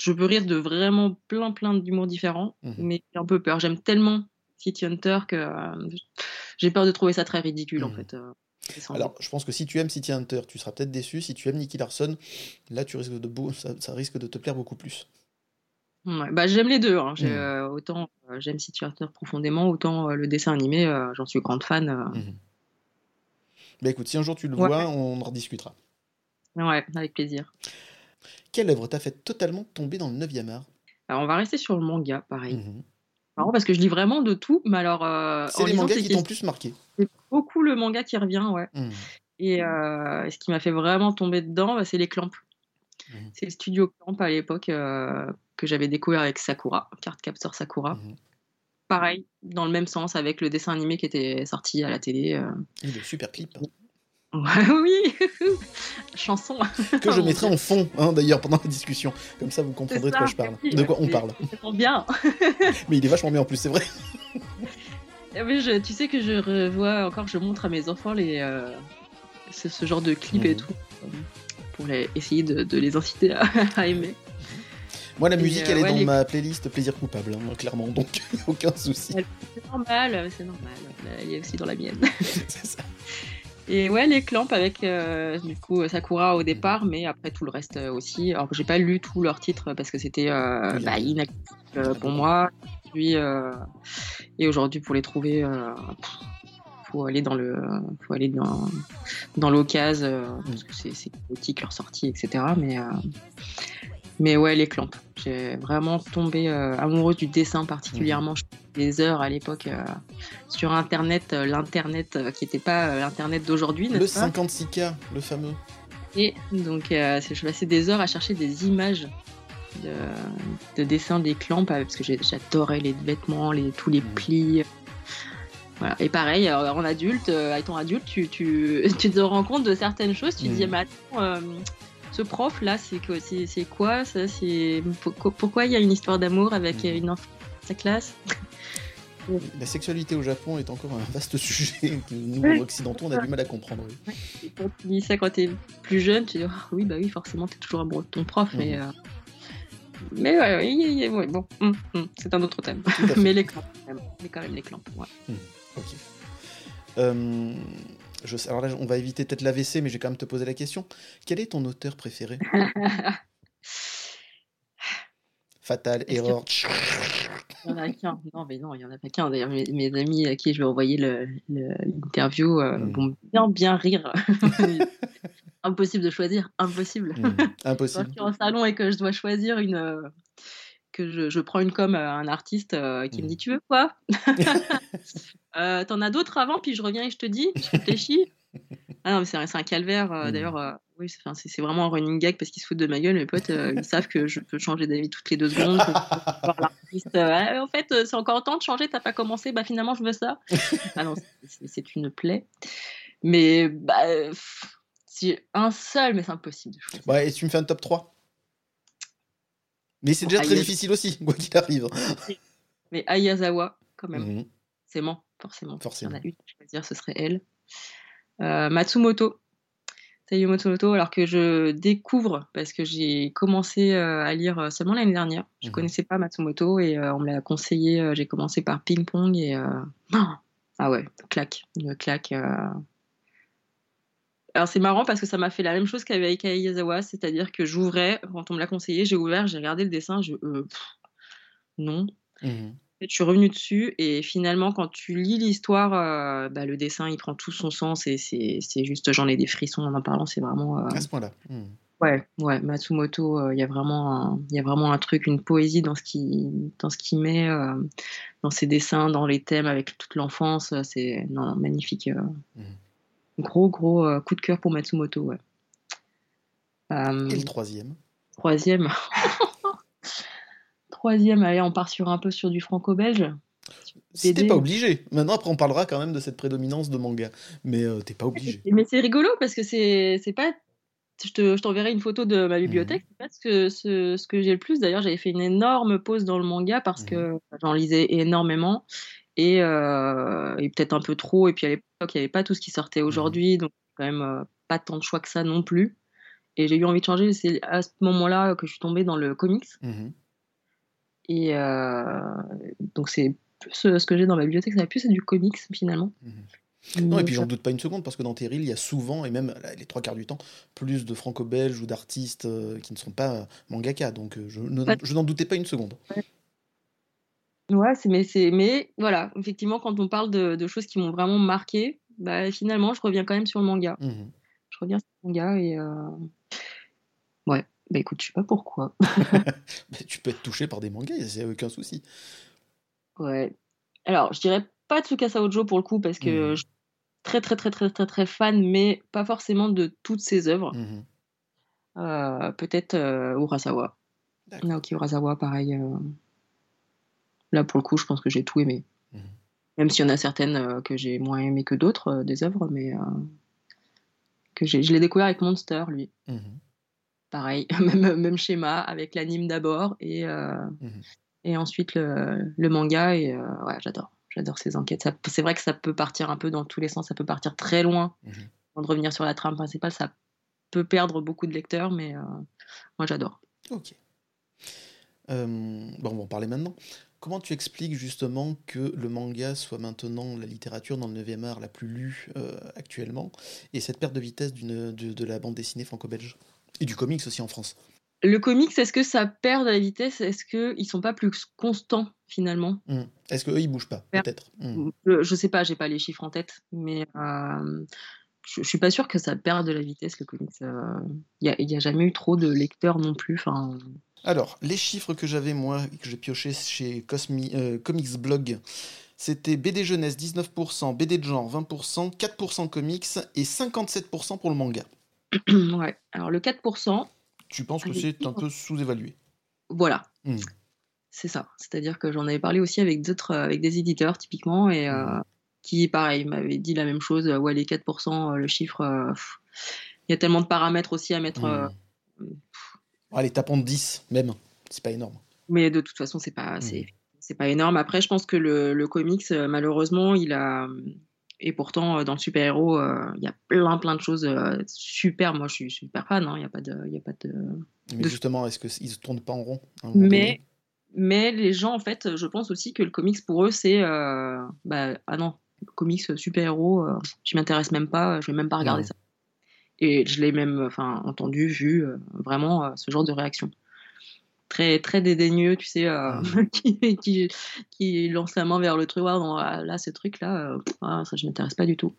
je peux rire de vraiment plein, plein d'humour différents, mmh mais j'ai un peu peur. J'aime tellement City Hunter que euh, j'ai peur de trouver ça très ridicule, en mmh fait. Euh, Alors, je pense que si tu aimes City Hunter, tu seras peut-être déçu. Si tu aimes Nicky Larson, là, tu risques de ça, risque de te plaire beaucoup plus. Bah, j'aime les deux. Hein. Mmh. Euh, autant j'aime City Hunter profondément, autant le dessin animé, j'en suis grande fan. Bah écoute, si un jour tu le vois, on en rediscutera. Ouais, avec plaisir. Quelle œuvre t'a fait totalement tomber dans le 9e art? Alors, on va rester sur le manga, pareil. Marrant parce que je lis vraiment de tout, mais alors. Euh, c'est les mangas qui t'ont plus marqué. C'est beaucoup le manga qui revient, ouais. Mmh. Et euh, ce qui m'a fait vraiment tomber dedans, bah, c'est les Clamps. Mmh. C'est le studio Clamp à l'époque euh, que j'avais découvert avec Sakura, carte capteur Sakura. Mmh. Pareil, dans le même sens, avec le dessin animé qui était sorti à la télé. Et le super clip. oui, chanson. Que je mettrai en fond, hein, d'ailleurs, pendant la discussion. Comme ça, vous comprendrez de quoi je parle. De quoi on parle. Bien. Mais il est vachement bien en plus, c'est vrai. Mais je, tu sais que je revois encore, je montre à mes enfants les, euh, ce, genre de clips et mhm. tout, pour les, essayer de, les inciter à, aimer. Moi, la musique, elle est dans ma playlist plaisir coupable, hein, clairement, donc aucun souci. C'est normal, c'est normal. Elle est aussi dans la mienne. c'est ça. Et ouais, les clamps avec euh, du coup Sakura au départ, mais après tout le reste euh, aussi. Alors que j'ai pas lu tous leurs titres parce que c'était euh, bah, inaccessible pour moi. Puis, et aujourd'hui, pour les trouver, faut aller dans le, faut aller dans, dans l'occasion parce que c'est c'est leur sortie, etc. Mais mais ouais, les clamps. J'ai vraiment tombé euh, amoureuse du dessin particulièrement. Je des heures à l'époque euh, sur Internet, euh, l'Internet qui n'était pas l'Internet d'aujourd'hui. Le 56K, le fameux. Et donc, je passais des heures à chercher des images de, de dessins des clamps parce que j'adorais les vêtements, les, tous les mhm. plis. Voilà. Et pareil, en adulte, étant adulte, tu, tu, tu, te rends compte de certaines choses. Tu te dis, mhm. mais attends, ce prof là, c'est quoi, c'est, quoi ça C'est pourquoi il y a une histoire d'amour avec mhm. une enfant de sa classe La sexualité au Japon est encore un vaste sujet que nous, occidentaux, on a du mal à comprendre. quand tu dis ça quand t'es plus jeune, tu dis ah oui, bah oui, forcément, t'es toujours amoureux de ton prof, mais. Mhm. Euh, mais ouais, bon, hum, c'est un autre thème. mais les clans, mais quand même les clans. Ouais. Ok. Euh, alors là, on va éviter peut-être l'AVC, mais je vais quand même te poser la question. Quel est ton auteur préféré Fatal, Error. Il y en a qu'un. Non, mais non, il y en a pas qu'un. D'ailleurs, mes, amis à qui je vais envoyer l'interview le, hmm. vont bien, bien rire. impossible de choisir, impossible. Hmm. Impossible. Quand je suis en salon et que je dois choisir une, que je, je, prends une com à un artiste euh, qui me dit mmh. Tu veux quoi? Euh, T'en as d'autres avant, puis je reviens et je te dis, je réfléchis. Ah non, mais c'est un calvaire. Euh, mmh. D'ailleurs, oui, c'est vraiment un running gag parce qu'ils se foutent de ma gueule. Mes potes, ils savent que je peux changer d'avis toutes les deux secondes. en fait, c'est encore temps de changer, t'as pas commencé, bah finalement, je veux ça. ah non, c'est une plaie. Mais bah, si un seul, mais c'est impossible. Ouais, et tu me fais un top 3 mais c'est déjà très difficile aussi, quoi qu'il arrive. Mais Ayazawa, quand même. Mhm. C'est forcément. Forcément. Il y en a une, je vais dire, ce serait elle. Euh, Matsumoto. Taiyo Matsumoto, alors que je découvre, parce que j'ai commencé euh, à lire seulement l'année dernière. Je ne mhm. connaissais pas Matsumoto et euh, on me l'a conseillé. j'ai commencé par Ping Pong et. ah ouais, claque. Une claque. Alors c'est marrant parce que ça m'a fait la même chose qu'avec Aizawa, c'est-à-dire que j'ouvrais, quand on me l'a conseillé, j'ai ouvert, j'ai regardé le dessin, je euh, non. Mmh je suis revenue dessus et finalement quand tu lis l'histoire, euh, bah, le dessin il prend tout son sens et c'est juste, j'en ai des frissons en en parlant, c'est vraiment. Euh, à ce point-là. Mmh. Ouais, ouais, Matsumoto, il y a vraiment, il y a vraiment un truc, une poésie dans ce qu'il met, dans ses dessins, dans les thèmes avec toute l'enfance, c'est magnifique. Mmh. Gros, gros euh, coup de cœur pour Matsumoto, ouais. Euh, Et le troisième? Troisième. troisième, allez, on part sur un peu sur du franco-belge. t'es pas obligé. Maintenant, après, on parlera quand même de cette prédominance de manga. Mais euh, t'es pas obligé. Mais c'est rigolo parce que c'est pas. Je t'enverrai une photo de ma bibliothèque. Mhm. C'est pas ce que, ce, ce que j'ai le plus. D'ailleurs, j'avais fait une énorme pause dans le manga parce mhm. que j'en lisais énormément et, euh, et peut-être un peu trop. Et puis à l'époque, il n'y avait pas tout ce qui sortait mmh aujourd'hui, donc quand même euh, pas tant de choix que ça non plus. Et j'ai eu envie de changer. C'est à ce moment-là que je suis tombée dans le comics. Mmh et euh, donc c'est plus ce que j'ai dans ma bibliothèque, ça plus c'est du comics finalement. Mmh non, et puis j'en doute pas une seconde, parce que dans Terril, il y a souvent, et même les trois quarts du temps, plus de franco-belges ou d'artistes qui ne sont pas mangaka. Donc je, je n'en doutais pas une seconde. Ouais, c'est mais c'est mais voilà, effectivement, quand on parle de, de choses qui m'ont vraiment marqué, bah, finalement, je reviens quand même sur le manga. Mmh je reviens sur le manga et euh... ouais, bah écoute, je sais pas pourquoi. tu peux être touché par des mangas, il n'y a aucun souci. Ouais. Alors, je dirais pas Tsukasa Ojo pour le coup, parce que Mhm. je suis très, très, très, très, très, très fan, mais pas forcément de toutes ses œuvres. Mhm. Euh, Peut-être euh, Urasawa. Naoki Urasawa, pareil. Là, pour le coup, je pense que j'ai tout aimé. Mhm. Même s'il y en a certaines euh, que j'ai moins aimées que d'autres, euh, des œuvres, mais euh, que j'ai- je l'ai découvert avec Monster, lui. Mhm. Pareil, même, même schéma, avec l'anime d'abord et, Mhm. et ensuite le, le manga. Et ouais, j'adore. J'adore ces enquêtes. C'est vrai que ça peut partir un peu dans tous les sens, ça peut partir très loin. Avant de revenir sur la trame principale, ça peut perdre beaucoup de lecteurs, mais euh, moi j'adore. Ok. Euh, bon, on va en parler maintenant. Comment tu expliques justement que le manga soit maintenant la littérature dans le 9e art la plus lue euh, actuellement et cette perte de vitesse de, de la bande dessinée franco-belge et du comics aussi en France? Le comics, est-ce que ça perd de la vitesse? Est-ce qu'ils sont pas plus constants finalement? Hmm. Est-ce qu'eux, ils bougent pas. Peut-être? Hmm. je, je sais pas, j'ai pas les chiffres en tête, mais euh, je, je suis pas sûre que ça perde de la vitesse le comics. Il n'y a, jamais eu trop de lecteurs non plus. Enfin, Alors, les chiffres que j'avais moi, que j'ai pioché chez Cosmi, euh, Comics Blog, c'était BD jeunesse 19%, BD de genre 20%, 4% comics et 57% pour le manga. ouais. Alors le 4%, Tu penses que c'est un peu sous-évalué? Voilà. Hmm. C'est ça. C'est-à-dire que j'en avais parlé aussi avec d'autres, euh, avec des éditeurs typiquement, et euh, Mhm. qui, pareil, m'avaient dit la même chose. Ouais, les 4%, euh, le chiffre, euh, il y a tellement de paramètres aussi à mettre. Hmm. Allez, tapons de 10, même. C'est pas énorme. mais de toute façon, c'est pas, c'est pas énorme. Après, je pense que le, le comics, euh, malheureusement, il a. Et pourtant, euh, dans le super-héros, euh, il y a plein, plein de choses euh, super. Moi, je suis super fan. hein, Il n'y a pas de. y a pas de... Mais De- justement, est-ce qu'ils se tournent pas en rond Mais, mais les gens, en fait, je pense aussi que le comics pour eux, c'est euh, bah, ah non, le comics euh, super-héros, euh, je m'intéresse même pas, je vais même pas regarder ça. Et je l'ai même enfin, entendu, vu euh, vraiment euh, ce genre de réaction. Très, très dédaigneux, tu sais, euh, Mhm. qui, qui, qui lance la main vers le truc. Ah, ah, là, ce truc-là, ah, ça, je m'intéresse pas du tout.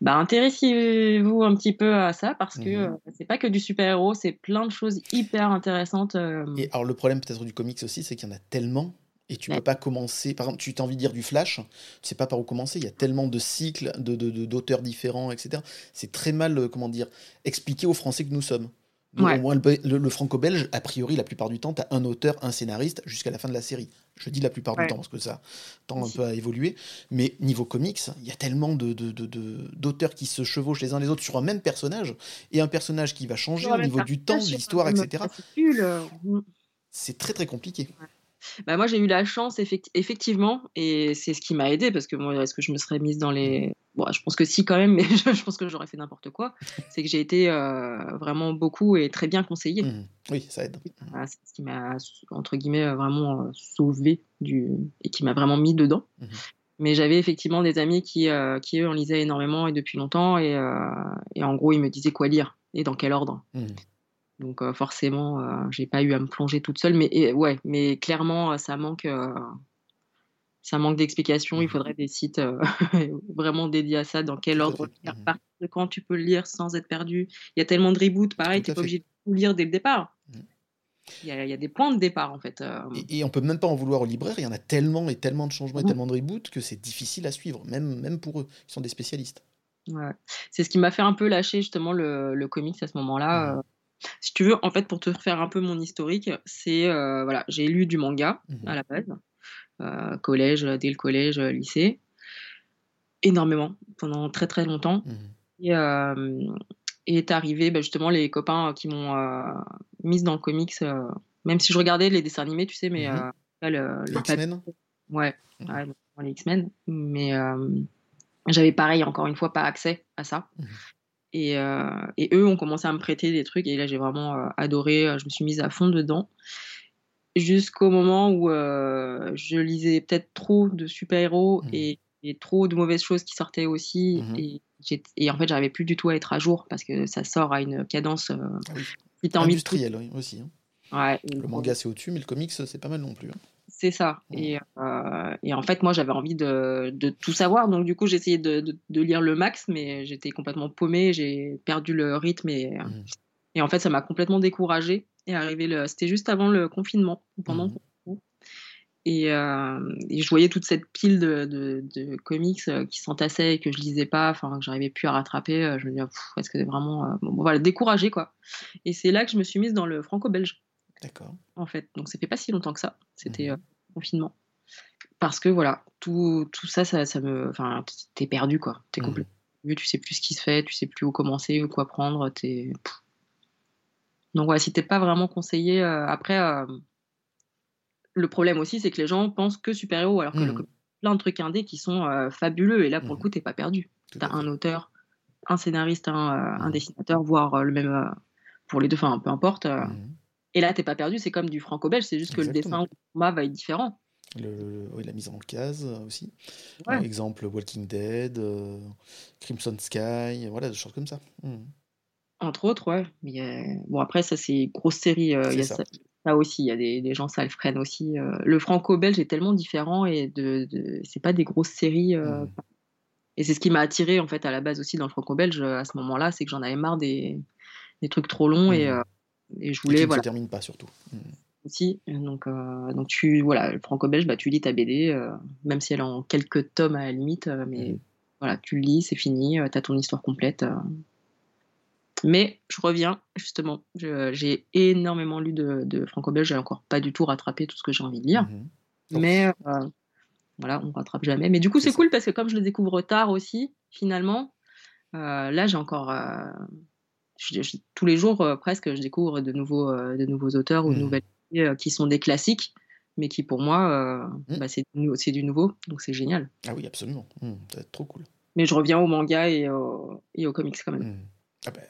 Bah, intéressez-vous un petit peu à ça parce que euh, c'est pas que du super-héros, c'est plein de choses hyper intéressantes. Et alors, le problème peut-être du comics aussi, c'est qu'il y en a tellement. Et tu Ouais. peux pas commencer. Par exemple, tu as envie de dire du Flash, tu sais pas par où commencer. Il y a tellement de cycles, de, de- de- d'auteurs différents, etc. C'est très mal, euh, comment dire, expliqué aux Français que nous sommes. Ouais. Au moins, le, le- le franco-belge, a priori, la plupart du temps, tu as un auteur, un scénariste jusqu'à la fin de la série. Je dis la plupart Ouais. du temps parce que ça tend un peu à évoluer. Mais niveau comics, il y a tellement de, de- de- d'auteurs qui se chevauchent les uns les autres sur un même personnage et un personnage qui va changer au niveau du temps, de l'histoire, etc. C'est très très compliqué. Bah, moi, j'ai eu la chance, effect- effectivement, et c'est ce qui m'a aidé parce que moi, est-ce que je me serais mise dans les. Bon, je pense que si, quand même, mais je, je pense que j'aurais fait n'importe quoi. C'est que j'ai été euh, vraiment beaucoup et très bien conseillée. Mhm. Oui, ça aide. Voilà, c'est ce qui m'a, entre guillemets, euh, vraiment euh, sauvé du... et qui m'a vraiment mis dedans. Mais j'avais effectivement des amis qui, euh, qui, eux, en lisaient énormément et depuis longtemps, et, et en gros, ils me disaient quoi lire et dans quel ordre. Donc euh, forcément, euh, j'ai pas eu à me plonger toute seule, mais et, ouais, mais clairement, euh, ça manque, euh, ça manque d'explications. Il Mhm. faudrait des sites vraiment dédiés à ça. Dans quel ordre lire, de quand tu peux le lire sans être perdu. Il y a tellement de reboots, pareil, t'es pas obligé de tout lire dès le départ. Mhm. Il y, a, il y a des points de départ en fait. Et, et on peut même pas en vouloir aux libraires, il y en a tellement et tellement de changements et Mhm. tellement de reboots que c'est difficile à suivre, même, même pour eux, qui sont des spécialistes. Ouais. C'est ce qui m'a fait un peu lâcher justement le, le comics à ce moment-là. Si tu veux, en fait, pour te faire un peu mon historique, c'est euh, voilà, j'ai lu du manga Mhm. à la base, euh, collège, dès le collège, euh, lycée, énormément pendant très très longtemps. Mhm. Et, euh, est arrivé bah, justement les copains qui m'ont mise dans le comics, même si je regardais les dessins animés, tu sais, mais là, le, Les le X-Men? Ouais, Mhm. ouais, les X-Men. Mais j'avais pareil, encore une fois, pas accès à ça. Et, euh, et eux ont commencé à me prêter des trucs et là j'ai vraiment euh, adoré, euh, je me suis mise à fond dedans. Jusqu'au moment où je lisais peut-être trop de super-héros Mhm. et, et trop de mauvaises choses qui sortaient aussi. Mhm. Et, en fait, j'arrivais plus du tout à être à jour parce que ça sort à une cadence. euh, Ah oui. si t'as envie de Industriel oui, aussi. hein. Ouais, Le manga c'est au-dessus, mais le comics c'est pas mal non plus. hein. C'est ça. Mm. Et, euh, et en fait, moi, j'avais envie de, de tout savoir. Donc, du coup, j'ai essayé de, de- de lire le max, mais j'étais complètement paumée. J'ai perdu le rythme. Et, euh, Mhm. et en fait, ça m'a complètement découragée. Et arrivé le... c'était juste avant le confinement, pendant le confinement. Et, je voyais toute cette pile de, comics qui s'entassaient et que je lisais pas, enfin que j'arrivais plus à rattraper. je me disais, est-ce que c'est vraiment bon, voilà découragé quoi. Et c'est là que je me suis mise dans le franco-belge. D'accord. En fait, donc ça fait pas si longtemps que ça. C'était mmh confinement. Parce que voilà, tout, tout ça, ça, ça me, enfin, t'es perdu quoi. T'es mmh. complètement tu sais plus ce qui se fait, tu sais plus où commencer, où quoi prendre. Es... Donc voilà, si t'es pas vraiment conseillé, après le problème aussi, c'est que les gens pensent que super-héros, alors que le, mmh. plein de trucs indés qui sont euh, fabuleux. Et là, pour le mmh. coup, t'es pas perdu. Tu as un auteur, un scénariste, un, euh, mmh. dessinateur, voire euh, le même pour les deux, enfin, peu importe. Et là, t'es pas perdu. C'est comme du franco-belge, c'est juste que le dessin format va être différent. Le, la mise en case aussi. Par exemple, Walking Dead, Crimson Sky, voilà, des choses comme ça. Entre autres, ouais. Mais, bon, après, ça, c'est grosse série. Il y a ça. Ça aussi, il y a des, gens, ça le freine aussi. Euh. le franco-belge est tellement différent et de, de c'est pas des grosses séries. Euh, mmh. Et c'est ce qui m'a attiré en fait à la base aussi dans le franco-belge à ce moment-là, c'est que j'en avais marre des, des, trucs trop longs et, euh, et je voulais. Et voilà. ne se termine pas surtout. Aussi, donc, donc tu voilà, franco-belge, bah, tu lis ta BD, même si elle est en quelques tomes à la limite, mais voilà, tu le lis, c'est fini, tu as ton histoire complète. Mais je reviens, justement, j'ai énormément lu de, franco-belge, j'ai encore pas du tout rattrapé tout ce que j'ai envie de lire. Mmh Mais euh, voilà, on rattrape jamais. Mais du coup, c'est cool parce que comme je le découvre tard aussi, finalement, euh, là, j'ai encore. Euh, tous les jours, presque, je découvre de nouveaux, de nouveaux auteurs ou de mmh nouvelles qui sont des classiques, mais qui pour moi, mmh. bah, c'est du nouveau, donc c'est génial. Ah oui, absolument. ça va être trop cool. Mais je reviens au manga et, et aux comics quand même. Ah ben,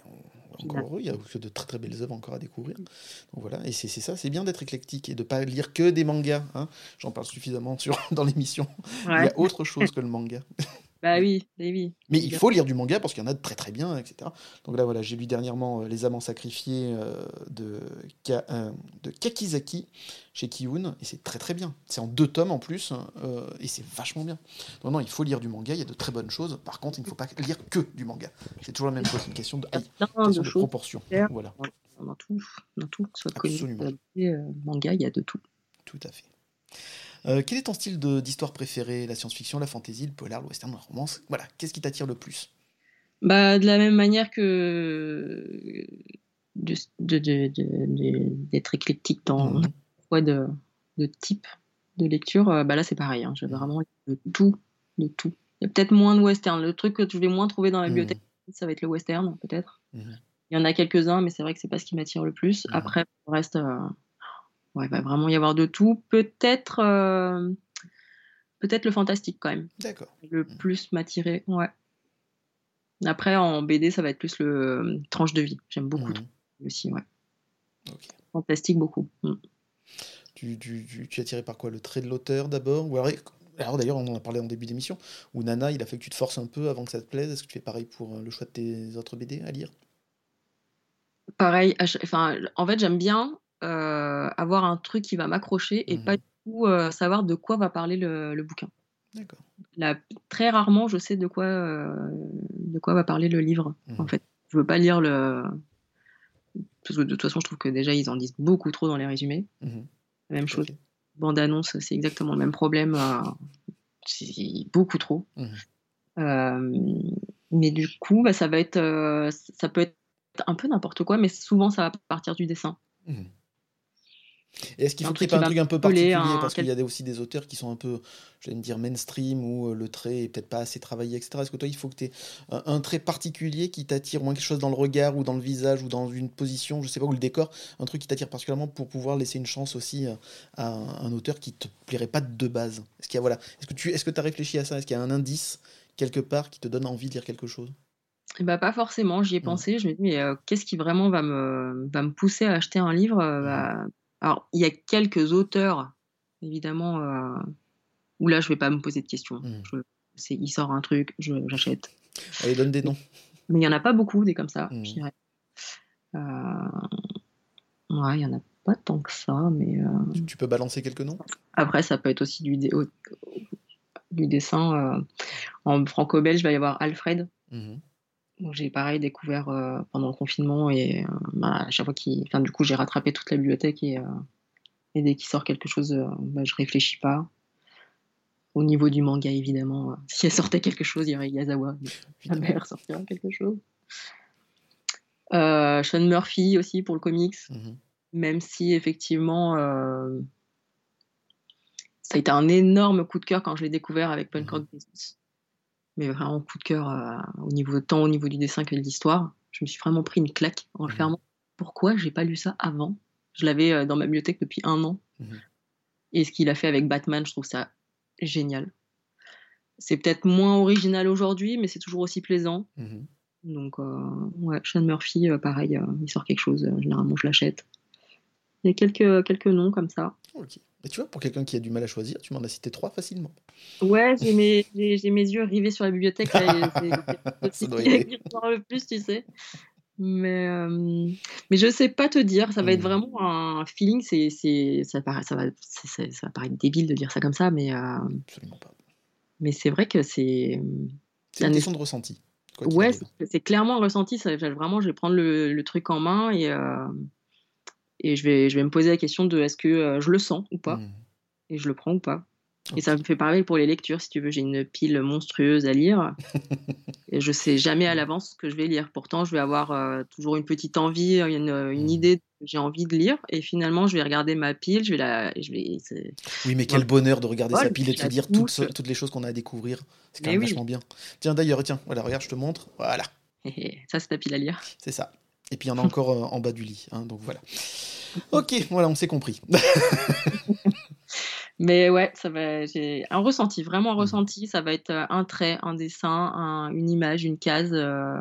encore il y a de très très belles œuvres encore à découvrir. Donc voilà, et c'est ça, c'est bien d'être éclectique et de pas lire que des mangas. Hein. J'en parle suffisamment sur, dans l'émission. Il y a autre chose que le manga. Bah oui, oui. Mais il faut lire du manga parce qu'il y en a de très très bien, etc. Donc là, voilà, j'ai lu dernièrement euh, Les Amants Sacrifiés euh, de, euh, de Kakizaki chez Kiyun, et c'est très très bien. C'est en deux tomes en plus, et c'est vachement bien. Non, non, il faut lire du manga, il y a de très bonnes choses. Par contre, il ne faut pas lire que du manga. C'est toujours la même chose, une question de, question de, proportion. Voilà. Dans tout, dans tout, soit Absolument. manga, il y a de tout. Tout à fait. Euh, quel est ton style d'histoire préféré? La science-fiction, la fantasy, le polar, le western, la romance? Voilà, qu'est-ce qui t'attire le plus? Bah, De la même manière que d'être de, éclectique dans mmh. de, de, type de lecture, euh, bah là c'est pareil. Hein, J'ai mmh. vraiment de tout, de tout. Il y a peut-être moins de western. Le truc que je vais moins trouver dans la mmh. bibliothèque, ça va être le western, peut-être. Il y en a quelques-uns, mais c'est vrai que c'est pas ce qui m'attire le plus. Après, le reste, euh, Ouais, il va vraiment y avoir de tout. Peut-être euh, peut-être le fantastique quand même. D'accord. Le mmh. plus m'attirer, ouais. Après, en BD, ça va être plus le euh, tranche de vie. J'aime beaucoup mmh. aussi, ouais. Fantastique, beaucoup. Mmh. Tu, tu, tu, tu, es attiré par quoi? Le trait de l'auteur d'abord? Ou alors, d'ailleurs, on en a parlé en début d'émission, où Nana, il a fait que tu te forces un peu avant que ça te plaise? Est-ce que tu fais pareil pour euh, le choix de tes autres BD à lire? Pareil, enfin, en fait, j'aime bien avoir un truc qui va m'accrocher et pas mmh du tout euh, savoir de quoi va parler le, bouquin. D'accord. très rarement, je sais de quoi, euh, de quoi va parler le livre. En mmh fait, je veux pas lire le. Parce que de toute façon, je trouve que déjà, ils en disent beaucoup trop dans les résumés. Mmh La même chose. Bande-annonce, c'est exactement le même problème. c'est beaucoup trop. mais du coup, bah, ça va être, ça peut être un peu n'importe quoi, mais souvent, ça va partir du dessin est-ce qu'il faut qu'il y ait un truc un peu particulier? Parce qu'il y a aussi des auteurs qui sont un peu, je vais dire, mainstream, où euh, le trait est peut-être pas assez travaillé, etc. Est-ce que toi, il faut que tu aies un, trait particulier qui t'attire, ou moins quelque chose dans le regard, ou dans le visage, ou dans une position, je sais pas, ou le décor, un truc qui t'attire particulièrement pour pouvoir laisser une chance aussi euh, à un, auteur qui te plairait pas de base? Est-ce qu'il y a, voilà, est-ce que tu est-ce que as réfléchi à ça? Est-ce qu'il y a un indice quelque part qui te donne envie de lire quelque chose? Bah, pas forcément, j'y ai mmh. pensé. Je me dis, mais euh, qu'est-ce qui vraiment va me, va me pousser à acheter un livre mmh. bah, alors, il y a quelques auteurs, évidemment, euh, où là, je vais pas me poser de questions. Mmh. il sort un truc, j'achète. Allez, donne des noms. Mais il n'y en a pas beaucoup, des comme ça, mmh. je dirais. Euh, ouais, il n'y en a pas tant que ça, mais... Euh, tu peux balancer quelques noms? Après, ça peut être aussi du, du dessin. En franco-belge, il va y avoir Alfred. Mmh j'ai pareil découvert euh, pendant le confinement et euh, bah, à chaque fois qu'il. Enfin, du coup, j'ai rattrapé toute la bibliothèque et, euh, Et dès qu'il sort quelque chose, bah, je réfléchis pas. Au niveau du manga, évidemment, si elle sortait quelque chose, il y aurait Yazawa. Jamais elle sortira quelque chose. Sean Murphy aussi pour le comics. Mmh Même si effectivement, ça a été un énorme coup de cœur quand je l'ai découvert avec Punk Rock Business. Mais vraiment coup de cœur au niveau tant au niveau du dessin que de l'histoire. Je me suis vraiment pris une claque en le mmh fermant. Pourquoi j'ai pas lu ça avant? Je l'avais dans ma bibliothèque depuis un an. Mmh Et ce qu'il a fait avec Batman, je trouve ça génial. C'est peut-être moins original aujourd'hui, mais c'est toujours aussi plaisant. Mmh Donc, ouais, Sean Murphy, pareil, il sort quelque chose, généralement je l'achète. Il y a quelques, quelques noms comme ça. Et tu vois, pour quelqu'un qui a du mal à choisir, tu m'en as cité trois facilement. Ouais, j'ai mes, j'ai, mes yeux rivés sur la bibliothèque. c'est le plus, tu sais. Mais, euh, mais je sais pas te dire, ça va être mmh. vraiment un feeling. C'est, c'est, ça, ça, va, ça va paraître débile de dire ça comme ça, mais. Euh, Absolument pas. Mais c'est vrai que c'est. C'est une question de ressenti. Ouais, c'est, clairement un ressenti. Ça, vraiment, je vais prendre le, le truc en main et. Euh, et je vais, je vais me poser la question de est-ce que euh, je le sens ou pas mmh. Et je le prends ou pas Et ça me fait pareil pour les lectures, si tu veux. J'ai une pile monstrueuse à lire. et je sais jamais à l'avance ce que je vais lire. Pourtant, je vais avoir euh, toujours une petite envie, une, une mmh. idée que j'ai envie de lire. Et finalement, je vais regarder ma pile. Je vais la. Je vais, oui, mais quel bonheur de regarder sa pile et de se dire toutes, toutes, les choses qu'on a à découvrir. C'est quand même vachement bien. Tiens, d'ailleurs, tiens, voilà, regarde, je te montre. Voilà. ça, c'est ta pile à lire. C'est ça. Et puis il y en a encore euh, en bas du lit. Hein, donc voilà. Ok, voilà, on s'est compris. Mais ouais, ça va. J'ai un ressenti, vraiment un mmh. ressenti. Ça va être euh, un trait, un dessin, une image, une case euh,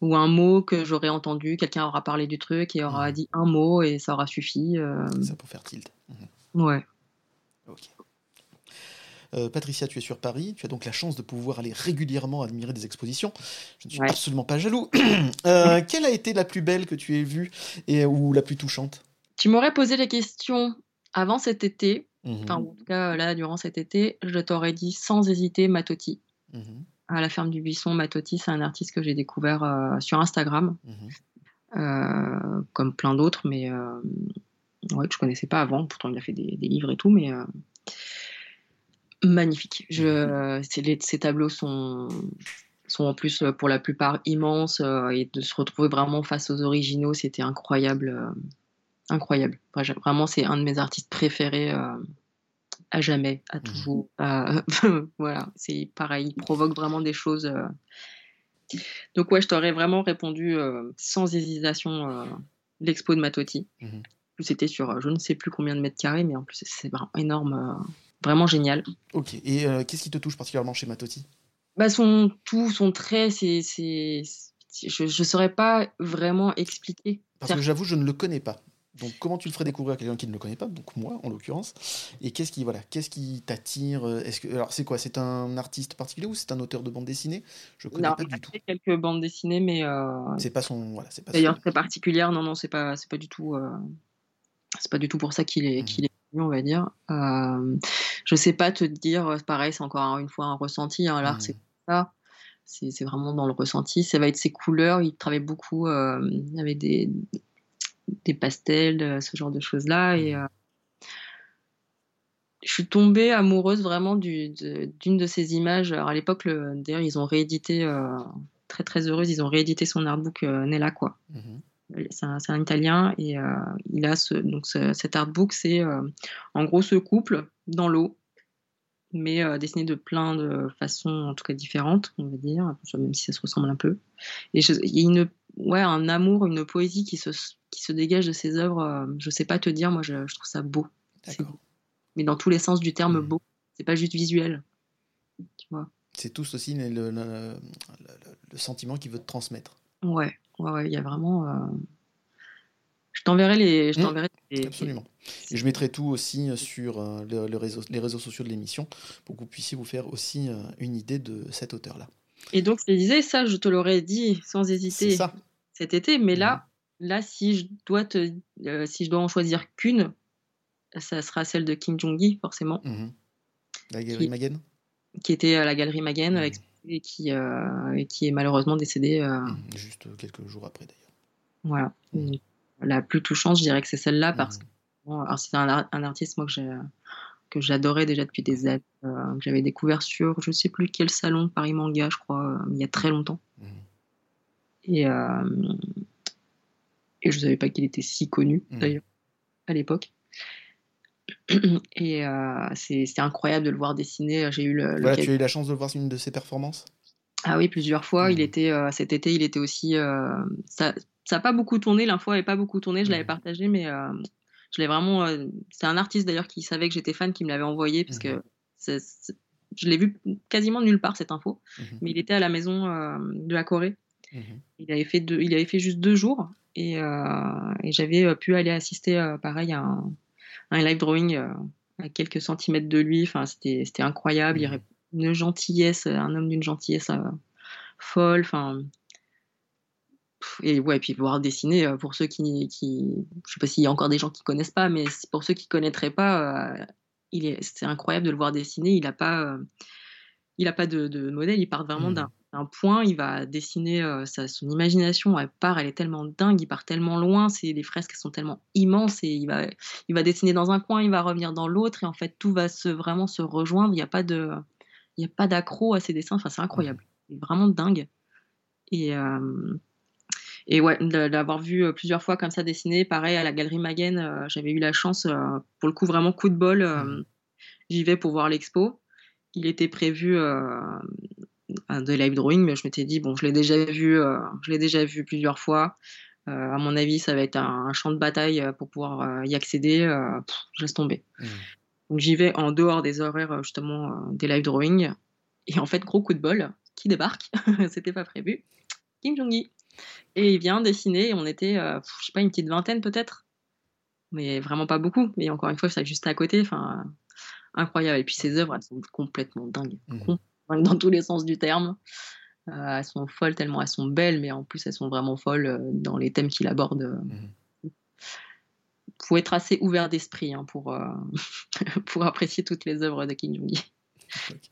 ou un mot que j'aurais entendu. Quelqu'un aura parlé du truc et aura mmh. dit un mot et ça aura suffi. C'est ça pour faire tilt. Mmh. Ouais. Ok. Euh, Patricia, tu es sur Paris, tu as donc la chance de pouvoir aller régulièrement admirer des expositions. Je ne suis absolument pas jaloux. Euh, quelle a été la plus belle que tu aies vue et, ou la plus touchante? Tu m'aurais posé la question avant cet été, mhm. enfin en tout cas là durant cet été, je t'aurais dit sans hésiter Matotti. Mhm. À la ferme du buisson, Matotti, c'est un artiste que j'ai découvert euh, sur Instagram, mhm. comme plein d'autres, mais ouais, que je connaissais pas avant. Pourtant, il a fait des, des livres et tout, mais magnifique. Je, ces tableaux sont, sont en plus euh, pour la plupart immenses euh, et de se retrouver vraiment face aux originaux, c'était incroyable. Euh, incroyable. Vraiment, c'est un de mes artistes préférés à jamais, à mmh. toujours. voilà, c'est pareil, il provoque vraiment des choses. Donc, ouais, je t'aurais vraiment répondu sans hésitation l'expo de Matotti. Mmh c'était sur je ne sais plus combien de mètres carrés, mais en plus, c'est vraiment énorme Vraiment génial. Ok. Et euh, qu'est-ce qui te touche particulièrement chez Matotti bah, Son tout, son trait, c'est. Je ne saurais pas vraiment expliquer. Parce que j'avoue, je ne le connais pas. Donc, comment tu le ferais découvrir à quelqu'un qui ne le connaît pas? Donc, moi, en l'occurrence. Et qu'est-ce qui, voilà, qu'est-ce qui t'attire? Est-ce que, alors, c'est quoi? C'est un artiste particulier ou c'est un auteur de bande dessinée? Je connais pas du tout. Fait quelques bandes dessinées, mais. Euh... C'est pas son, voilà, c'est pas. D'ailleurs, très particulière. Non, non, c'est pas, c'est pas du tout. Euh... C'est pas du tout pour ça qu'il est, mmh. qu'il est on va dire. Euh, je sais pas te dire, pareil, c'est encore une fois un ressenti. Hein, L'art, mmh. c'est ça. C'est vraiment dans le ressenti. Ça va être ses couleurs. Il travaille beaucoup euh, avec des, des pastels, euh, ce genre de choses-là. Et mmh. je suis tombée amoureuse vraiment d'une de, ces images. Alors à l'époque, d'ailleurs, ils ont réédité, très très heureuse, ils ont réédité son artbook Nella, quoi. Mmh c'est un, Italien et euh, il a ce, donc cet artbook, c'est euh, en gros ce couple dans l'eau, mais euh, dessiné de plein de façons en tout cas différentes, on va dire, même si ça se ressemble un peu. Et il y a une, ouais, un amour, une poésie qui se, qui se dégage de ses œuvres. je sais pas te dire, moi je, trouve ça beau. Mais dans tous les sens du terme mmh. beau, c'est pas juste visuel. Tu vois. C'est tout aussi le, le, le, le sentiment qu'il veut te transmettre. Ouais, ouais, il y a vraiment. Euh, je t'enverrai les. Je mmh. t'enverrai Absolument. Et je mettrai tout aussi euh, sur euh, le, réseau, les réseaux sociaux de l'émission pour que vous puissiez vous faire aussi une idée de cet auteur-là. Et donc, je disais, ça, je te l'aurais dit sans hésiter cet été, mais là, mmh. là, si je dois te, si je dois en choisir qu'une, ça sera celle de Kim Jong-gi, forcément. Mmh la galerie Magen? Qui était à la galerie Magen, avec et qui, euh, qui est malheureusement décédé. Euh, mmh, juste quelques jours après d'ailleurs. Voilà. Mmh. La plus touchante, je dirais que c'est celle-là mmh. parce que c'est un, un, artiste moi que j'ai que j'adorais déjà depuis des années, que j'avais découvert sur je sais plus quel salon Paris Manga, je crois, il y a très longtemps. Mmh. Et et je savais pas qu'il était si connu d'ailleurs à l'époque. Et euh, c'est incroyable de le voir dessiner. J'ai eu le, tu as eu la chance de voir une de ses performances? Ah oui, plusieurs fois. Il mmh. était euh, cet été, il était aussi. Euh, ça n'a pas beaucoup tourné. L'info n'avait pas beaucoup tourné. Je l'avais mmh. partagé, mais je l'ai vraiment. c'est un artiste d'ailleurs qui savait que j'étais fan, qui me l'avait envoyé parce que je l'ai vu quasiment nulle part cette info. Mais il était à la maison de la Corée. Il avait fait deux, il avait fait juste deux jours et, et j'avais pu aller assister pareil à un un live drawing euh, à quelques centimètres de lui. Enfin, c'était incroyable. Il une gentillesse, un homme d'une gentillesse euh, folle. Enfin, et ouais, puis voir dessiner euh, pour ceux qui, qui je sais pas s'il y a encore des gens qui connaissent pas, mais pour ceux qui connaîtraient pas, il est, c'est incroyable de le voir dessiner. Il a pas, il a pas de, de modèle. Il part vraiment mmh. d'un un point, il va dessiner euh, son imagination, elle part, elle est tellement dingue, il part tellement loin, c'est les fresques sont tellement immenses et il va, il va dessiner dans un coin, il va revenir dans l'autre et en fait tout va se vraiment se rejoindre. Il n'y a pas de, il y a pas d'accro à ses dessins. Enfin, c'est incroyable, c'est vraiment dingue. Et euh, et ouais, d'avoir vu euh, plusieurs fois comme ça dessiner, pareil à la galerie Magen, j'avais eu la chance, pour le coup vraiment coup de bol, mmh. j'y vais pour voir l'expo. Il était prévu de live drawing, mais je m'étais dit bon, je l'ai déjà vu, euh, je l'ai déjà vu plusieurs fois. Euh, à mon avis, ça va être un, champ de bataille euh, pour pouvoir y accéder. je laisse tomber. Mmh. Donc j'y vais en dehors des horaires justement des live drawing. Et en fait, gros coup de bol, qui débarque, c'était pas prévu, Kim Jong-gi. Et il vient dessiner, on était, je sais pas, une petite vingtaine peut-être, mais vraiment pas beaucoup. Mais encore une fois, c'est juste à côté, enfin, incroyable. Et puis ses œuvres, elles sont complètement dingues. Mmh dans tous les sens du terme. Euh, elles sont folles tellement elles sont belles, mais en plus elles sont vraiment folles euh, dans les thèmes qu'il aborde. Il mhm. faut être assez ouvert d'esprit hein, pour, euh, pour apprécier toutes les œuvres de Kim Jong-gi.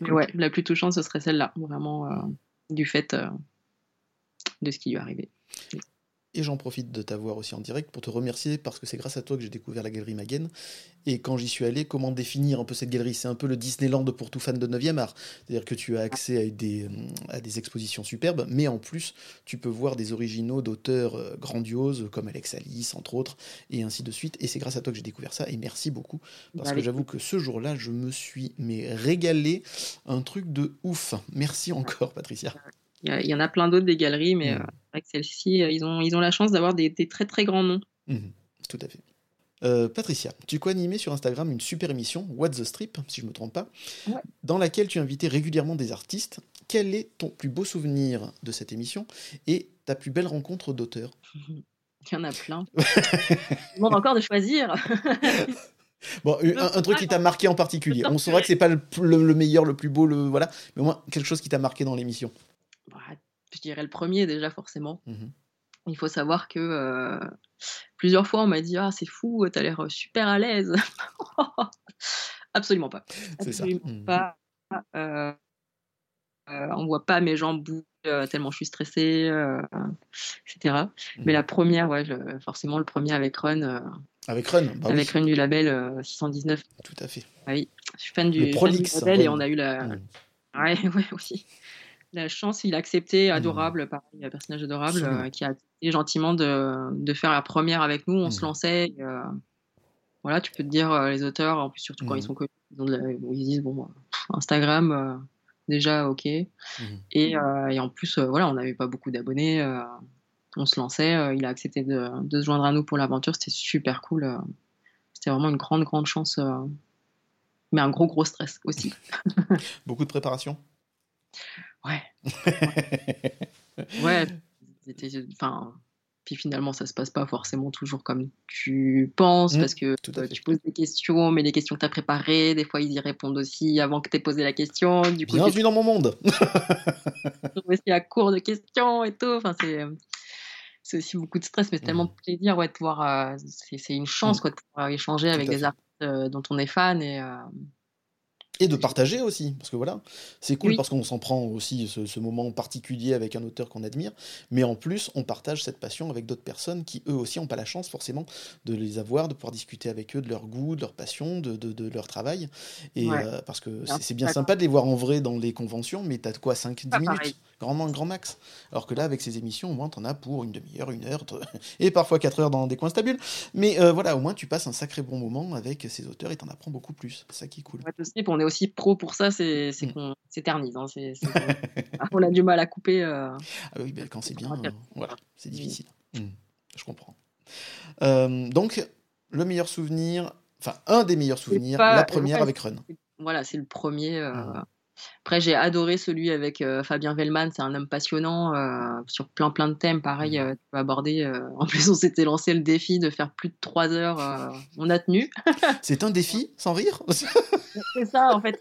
ouais, la plus touchante, ce serait celle-là, vraiment du fait de ce qui lui est arrivé. Et j'en profite de t'avoir aussi en direct pour te remercier parce que c'est grâce à toi que j'ai découvert la galerie Magen. Et quand j'y suis allé, comment définir un peu cette galerie? C'est un peu le Disneyland pour tout fan de 9e art. C'est-à-dire que tu as accès à des, à des expositions superbes, mais en plus, tu peux voir des originaux d'auteurs euh, grandioses comme Alex Alice, entre autres, et ainsi de suite. Et c'est grâce à toi que j'ai découvert ça. Et merci beaucoup. Parce que j'avoue que ce jour-là, je me suis mais régalé. Un truc de ouf. Merci encore, Patricia. Il y, en a plein d'autres des galeries, mais mmh. euh, avec celle-ci, euh, ils ont, ils ont la chance d'avoir des, très très grands noms. Mmh. tout à fait. Euh, Patricia, tu co-animais sur Instagram une super émission, What's the Strip, si je ne me trompe pas, dans laquelle tu invitais régulièrement des artistes. Quel est ton plus beau souvenir de cette émission et ta plus belle rencontre d'auteur? Il y en a plein. Je demande encore de choisir. Bon, un, truc qui t'a marqué en particulier. On saura que c'est pas le, meilleur, le plus beau, le voilà, mais au moins quelque chose qui t'a marqué dans l'émission. Je dirais le premier déjà forcément. Mmh Il faut savoir que euh, plusieurs fois on m'a dit ah c'est fou, t'as l'air super à l'aise. Absolument pas. Absolument mmh pas. Euh, euh, on voit pas mes jambes bouger tellement je suis stressée, etc. Mmh Mais la première, ouais, forcément le premier avec Run. avec Run, bah avec Run du label 619. Tout à fait. Ah oui, je suis fan du, fan du label et on a eu la. Ouais, ouais aussi la chance, il a accepté, mmh. adorable, pareil, un personnage adorable, euh, qui a accepté gentiment de, de, faire la première avec nous. On se mmh. lançait. Euh, voilà, tu peux te dire, euh, les auteurs, en plus, surtout quand ils mmh. sont connus, ils, disent, bon, Instagram, déjà, ok. Et, et, en plus, voilà, on n'avait pas beaucoup d'abonnés. on se lançait. il a accepté de, de, se joindre à nous pour l'aventure. C'était super cool. C'était vraiment une grande, grande chance. mais un gros, gros stress aussi. beaucoup de préparation? Ouais. ouais. Enfin, puis finalement, ça se passe pas forcément toujours comme tu penses, mmh, parce que euh, tu poses des questions, mais les questions que tu as préparées, des fois ils y répondent aussi avant que tu aies posé la question. Du coup, Bienvenue dans mon monde aussi à court de questions et tout. Enfin, c'est c'est aussi beaucoup de stress, mais c'est tellement de plaisir ouais, de pouvoir. Euh, c'est une chance mmh. quoi, de pouvoir échanger avec des artistes euh, dont on est fan et, Et de partager aussi, parce que voilà, c'est cool parce qu'on s'en prend aussi ce, moment particulier avec un auteur qu'on admire, mais en plus, on partage cette passion avec d'autres personnes qui, eux aussi, n'ont pas la chance forcément de les avoir, de pouvoir discuter avec eux de leur goût, de leur passion, de, de, leur travail. Et euh, parce que c'est bien sympa de les voir en vrai dans les conventions, mais t'as de quoi 5-10 minutes, grand, grand max. Alors que là, avec ces émissions, au moins, t'en as pour une demi-heure, une heure, et parfois 4 heures dans des coins stables. Mais euh, voilà, au moins, tu passes un sacré bon moment avec ces auteurs et t'en apprends beaucoup plus. C'est ça qui est cool. est aussi pro pour ça, c'est mm. qu'on s'éternise. Hein, on a du mal à couper. Euh, ah oui, ben, quand c'est bien, euh, voilà, c'est mm. difficile. Mm. Je comprends. Euh, donc, le meilleur souvenir, enfin, un des meilleurs souvenirs, la première avec Run. Voilà, c'est le premier. Après, j'ai adoré celui avec euh, Fabien Vellman, c'est un homme passionnant euh, sur plein plein de thèmes. Pareil, mmh. euh, tu peux aborder. en plus, on s'était lancé le défi de faire plus de 3 heures. on a tenu. c'est un défi, sans rire C'est ça, en fait.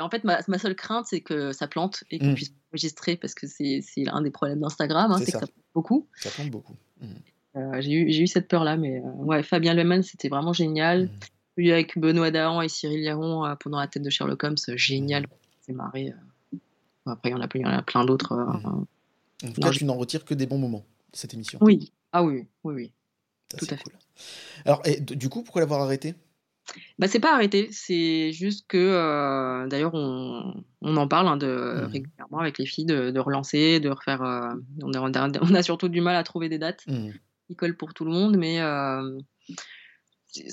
en fait, ma, seule crainte, c'est que ça plante et qu'on mmh. puisse enregistrer parce que c'est un des problèmes d'Instagram, hein, c'est que ça plante beaucoup. Ça plante beaucoup. Mmh. j'ai eu, eu, cette peur-là, mais ouais, Fabien Vellman, c'était vraiment génial. Lui avec Benoît Dahan et Cyril Liaron pendant la tête de Sherlock Holmes, génial c'est marré. Euh. Après, il y en a, il y en a plein d'autres. Euh, mmh. En tout cas, tu n'en retires que des bons moments de cette émission. Oui, ah oui, oui, oui. tout à fait. Alors, et, du coup, pourquoi l'avoir arrêté? Bah, c'est pas arrêté, c'est juste que, euh, d'ailleurs, on, on, en parle hein, de, mmh. régulièrement avec les filles de, relancer, de refaire. on, on, a surtout du mal à trouver des dates mmh. qui collent pour tout le monde, mais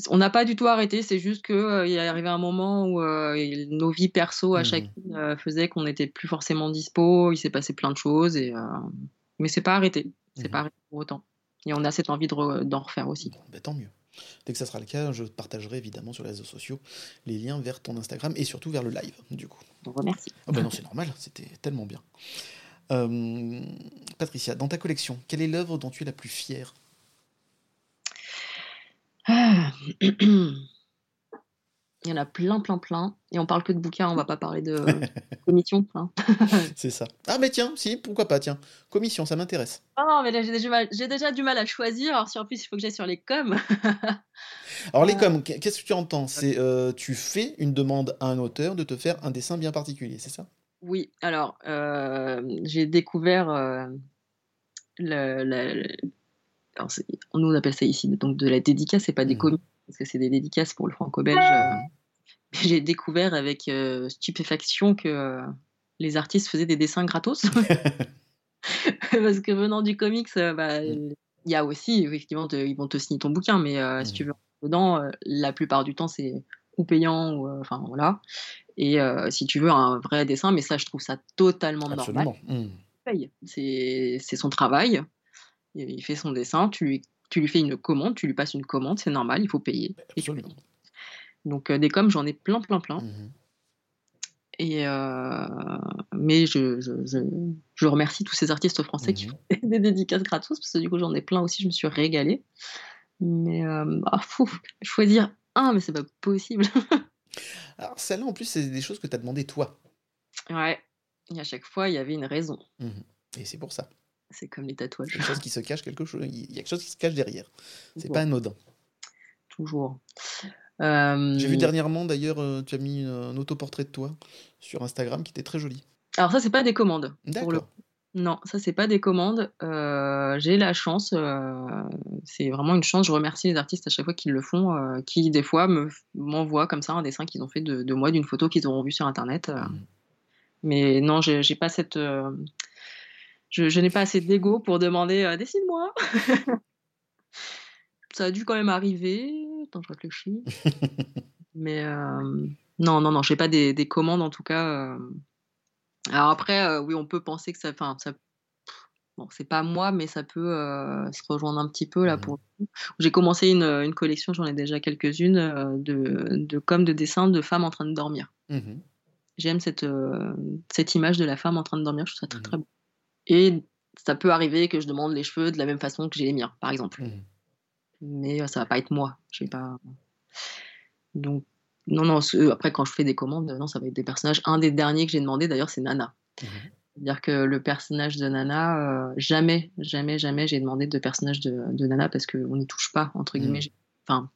on n'a pas du tout arrêté, c'est juste qu'il euh, est arrivé un moment où euh, nos vies perso à mmh. chacune euh, faisaient qu'on n'était plus forcément dispo, il s'est passé plein de choses, et, mais c'est pas arrêté, c'est mmh. pas arrêté pour autant. Et on a cette envie d'en refaire aussi. Bah, tant mieux. Dès que ça sera le cas, je partagerai évidemment sur les réseaux sociaux les liens vers ton Instagram et surtout vers le live, du coup. Remercie. Ah bah non, c'est normal, c'était tellement bien. Patricia, dans ta collection, quelle est l'œuvre dont tu es la plus fière? Ah. Il y en a plein, plein, plein. Et on parle que de bouquins, on va pas parler de commission. Hein. C'est ça. Ah, mais tiens, si, pourquoi pas, tiens. Commission, ça m'intéresse. Ah non, mais là, j'ai déjà, déjà, du mal à choisir. Alors, si en plus, il faut que j'aille sur les coms. Alors, les euh. coms, qu'est-ce que tu entends? C'est euh, tu fais une demande à un auteur de te faire un dessin bien particulier, c'est ça? Oui, alors, euh, j'ai découvert le, nous on appelle ça ici donc de la dédicace, c'est pas des mmh. comics parce que c'est des dédicaces pour le franco-belge. Euh, j'ai découvert avec euh, stupéfaction que euh, les artistes faisaient des dessins gratos. parce que venant du comics, bah, mmh. il y a aussi, effectivement, ils vont te signer ton bouquin, mais si tu mmh. veux dedans, la plupart du temps, c'est ou payant, ou enfin voilà. Et si tu veux un vrai dessin, mais ça, je trouve ça totalement normal. C'est son travail il fait son dessin, tu lui, tu lui fais une commande, tu lui passes une commande, c'est normal, il faut payer. Donc euh, des coms, j'en ai plein, plein, plein. Mmh et euh, mais je, je, remercie tous ces artistes français qui mmh font des dédicaces gratos, parce que du coup j'en ai plein aussi, je me suis régalée. Mais euh, ah, choisir un, mais c'est pas possible. Alors celle-là en plus, c'est des choses que tu as demandé toi. Ouais, et à chaque fois, il y avait une raison. Mmh et c'est pour ça. C'est comme les tatouages. Quelque chose qui se cache, quelque chose. Il y a quelque chose qui se cache derrière. C'est pas anodin. Toujours. J'ai vu dernièrement d'ailleurs, euh, tu as mis un autoportrait de toi sur Instagram qui était très joli. Alors ça, c'est pas des commandes. D'accord. Non, ça c'est pas des commandes. Euh, j'ai la chance, euh, c'est vraiment une chance. Je remercie les artistes à chaque fois qu'ils le font, qui des fois me m'envoient comme ça un dessin qu'ils ont fait de, moi d'une photo qu'ils auront vue sur internet. Mmh. Mais non, j'ai pas cette je, n'ai pas assez d'ego pour demander euh, dessine-moi. ça a dû quand même arriver. Attends, je réfléchis. Mais euh, non, non, non, je n'ai pas des, commandes en tout cas. Euh. Alors après, oui, on peut penser que ça. Enfin, ça bon, c'est pas moi, mais ça peut se rejoindre un petit peu là mmh pour. J'ai commencé une, collection, j'en ai déjà quelques-unes de, de comme de dessins de femmes en train de dormir. Mmh J'aime cette, cette image de la femme en train de dormir, je trouve ça très mmh très beau. Et ça peut arriver que je demande les cheveux de la même façon que j'ai les miens, par exemple. Mmh. Mais euh, ça va pas être moi. Je pas. Donc, non, non, après, quand je fais des commandes, non, ça va être des personnages. Un des derniers que j'ai demandé, d'ailleurs, c'est Nana. Mmh. C'est-à-dire que le personnage de Nana, euh, jamais, jamais, jamais j'ai demandé de personnage de, Nana parce qu'on n'y touche pas, entre mmh. guillemets. Enfin,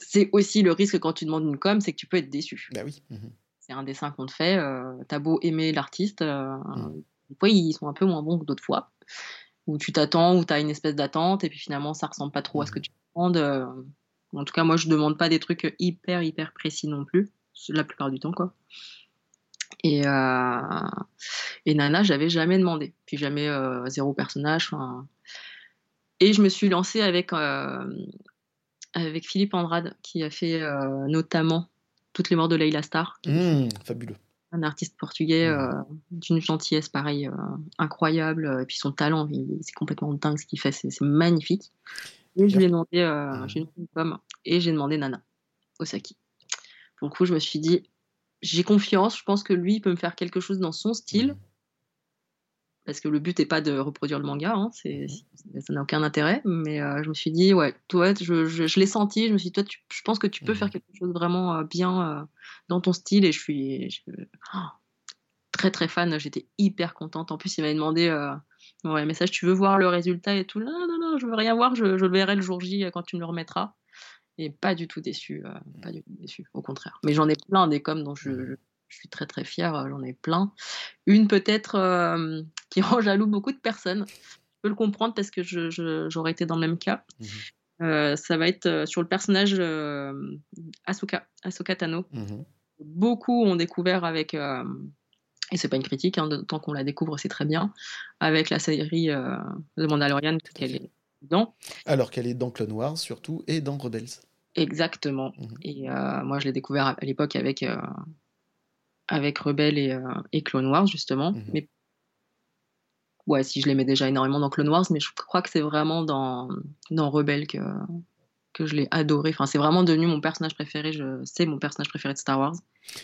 c'est aussi le risque quand tu demandes une com, c'est que tu peux être déçu. Bah oui. Mmh c'est un dessin qu'on te fait, euh, t'as beau aimer l'artiste, euh. Des fois ils sont un peu moins bons que d'autres fois, où tu t'attends, où tu as une espèce d'attente, et puis finalement ça ressemble pas trop à ce que tu demandes. Euh. en tout cas, moi je demande pas des trucs hyper hyper précis non plus, la plupart du temps quoi. Et, et Nana, j'avais jamais demandé, puis jamais zéro personnage. Et je me suis lancée avec avec Philippe Andrade, qui a fait notamment toutes les morts de Leila Star. Mmh, fabuleux. Un artiste portugais euh, d'une gentillesse pareil, euh, incroyable. Et puis son talent, c'est complètement dingue ce qu'il fait, c'est magnifique. Et je lui ai demandé, euh, mmh. j'ai et j'ai demandé Nana Osaki. Du coup, je me suis dit, j'ai confiance, je pense que lui il peut me faire quelque chose dans son style parce que le but n'est pas de reproduire le manga, hein, c'est, mhm. ça n'a aucun intérêt. Mais euh, je me suis dit, ouais, toi, je, je, l'ai senti, je me suis dit, toi, je pense que tu peux faire mhm. quelque chose vraiment euh, bien euh, dans ton style, et je suis oh, très très fan, j'étais hyper contente. En plus, il m'avait demandé, ouais, message, tu veux voir le résultat et tout? Non, non, non, je veux rien voir, je, le verrai le jour J quand tu me le remettras. Et pas du tout déçu, pas du tout déçu, au contraire. Mais j'en ai plein des coms dont je mhm je suis très très fière, euh, j'en ai plein. Une peut-être euh, qui rend jaloux beaucoup de personnes. Je peux le comprendre parce que j'aurais été dans le même cas. Mmh euh, ça va être sur le personnage Asuka, Asuka Tano. Mmh beaucoup ont découvert avec, et c'est pas une critique, hein, tant qu'on la découvre, c'est très bien, avec la série The Mandalorian qu'elle est dedans. Alors qu'elle est dans Clone Wars surtout et dans Rebels. Exactement. Mmh et moi, je l'ai découvert à l'époque avec avec Rebelle et, euh, et, Clone Wars, justement. Mhm. Mais ouais, si je l'aimais déjà énormément dans Clone Wars, mais je crois que c'est vraiment dans, dans Rebelle que, que je l'ai adoré. Enfin, c'est vraiment devenu mon personnage préféré. Je... C'est mon personnage préféré de Star Wars.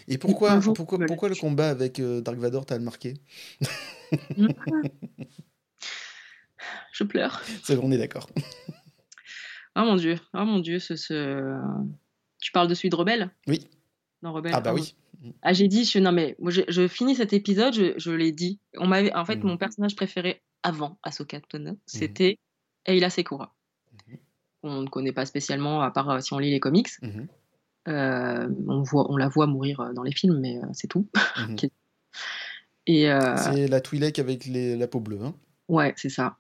Et pourquoi, pourquoi, pourquoi le combat avec euh, Dark Vador t'a marqué? Je pleure. C'est on est d'accord. oh mon dieu, oh mon dieu, ce, ce... tu parles de celui de Rebelle? Oui. Dans Rebelle. Ah bah oui. Ah, j'ai dit, je, non mais je, finis cet épisode, je, l'ai dit. On m'avait, en fait, mmh. mon personnage préféré avant Ahsoka Tano, mmh. c'était Eila Sekura. Mmh. On ne connaît pas spécialement, à part euh, si on lit les comics. Euh, on, voit, on la voit mourir euh, dans les films, mais c'est tout. Et c'est la Twi'lek avec les, la peau bleue. Hein ouais, c'est ça.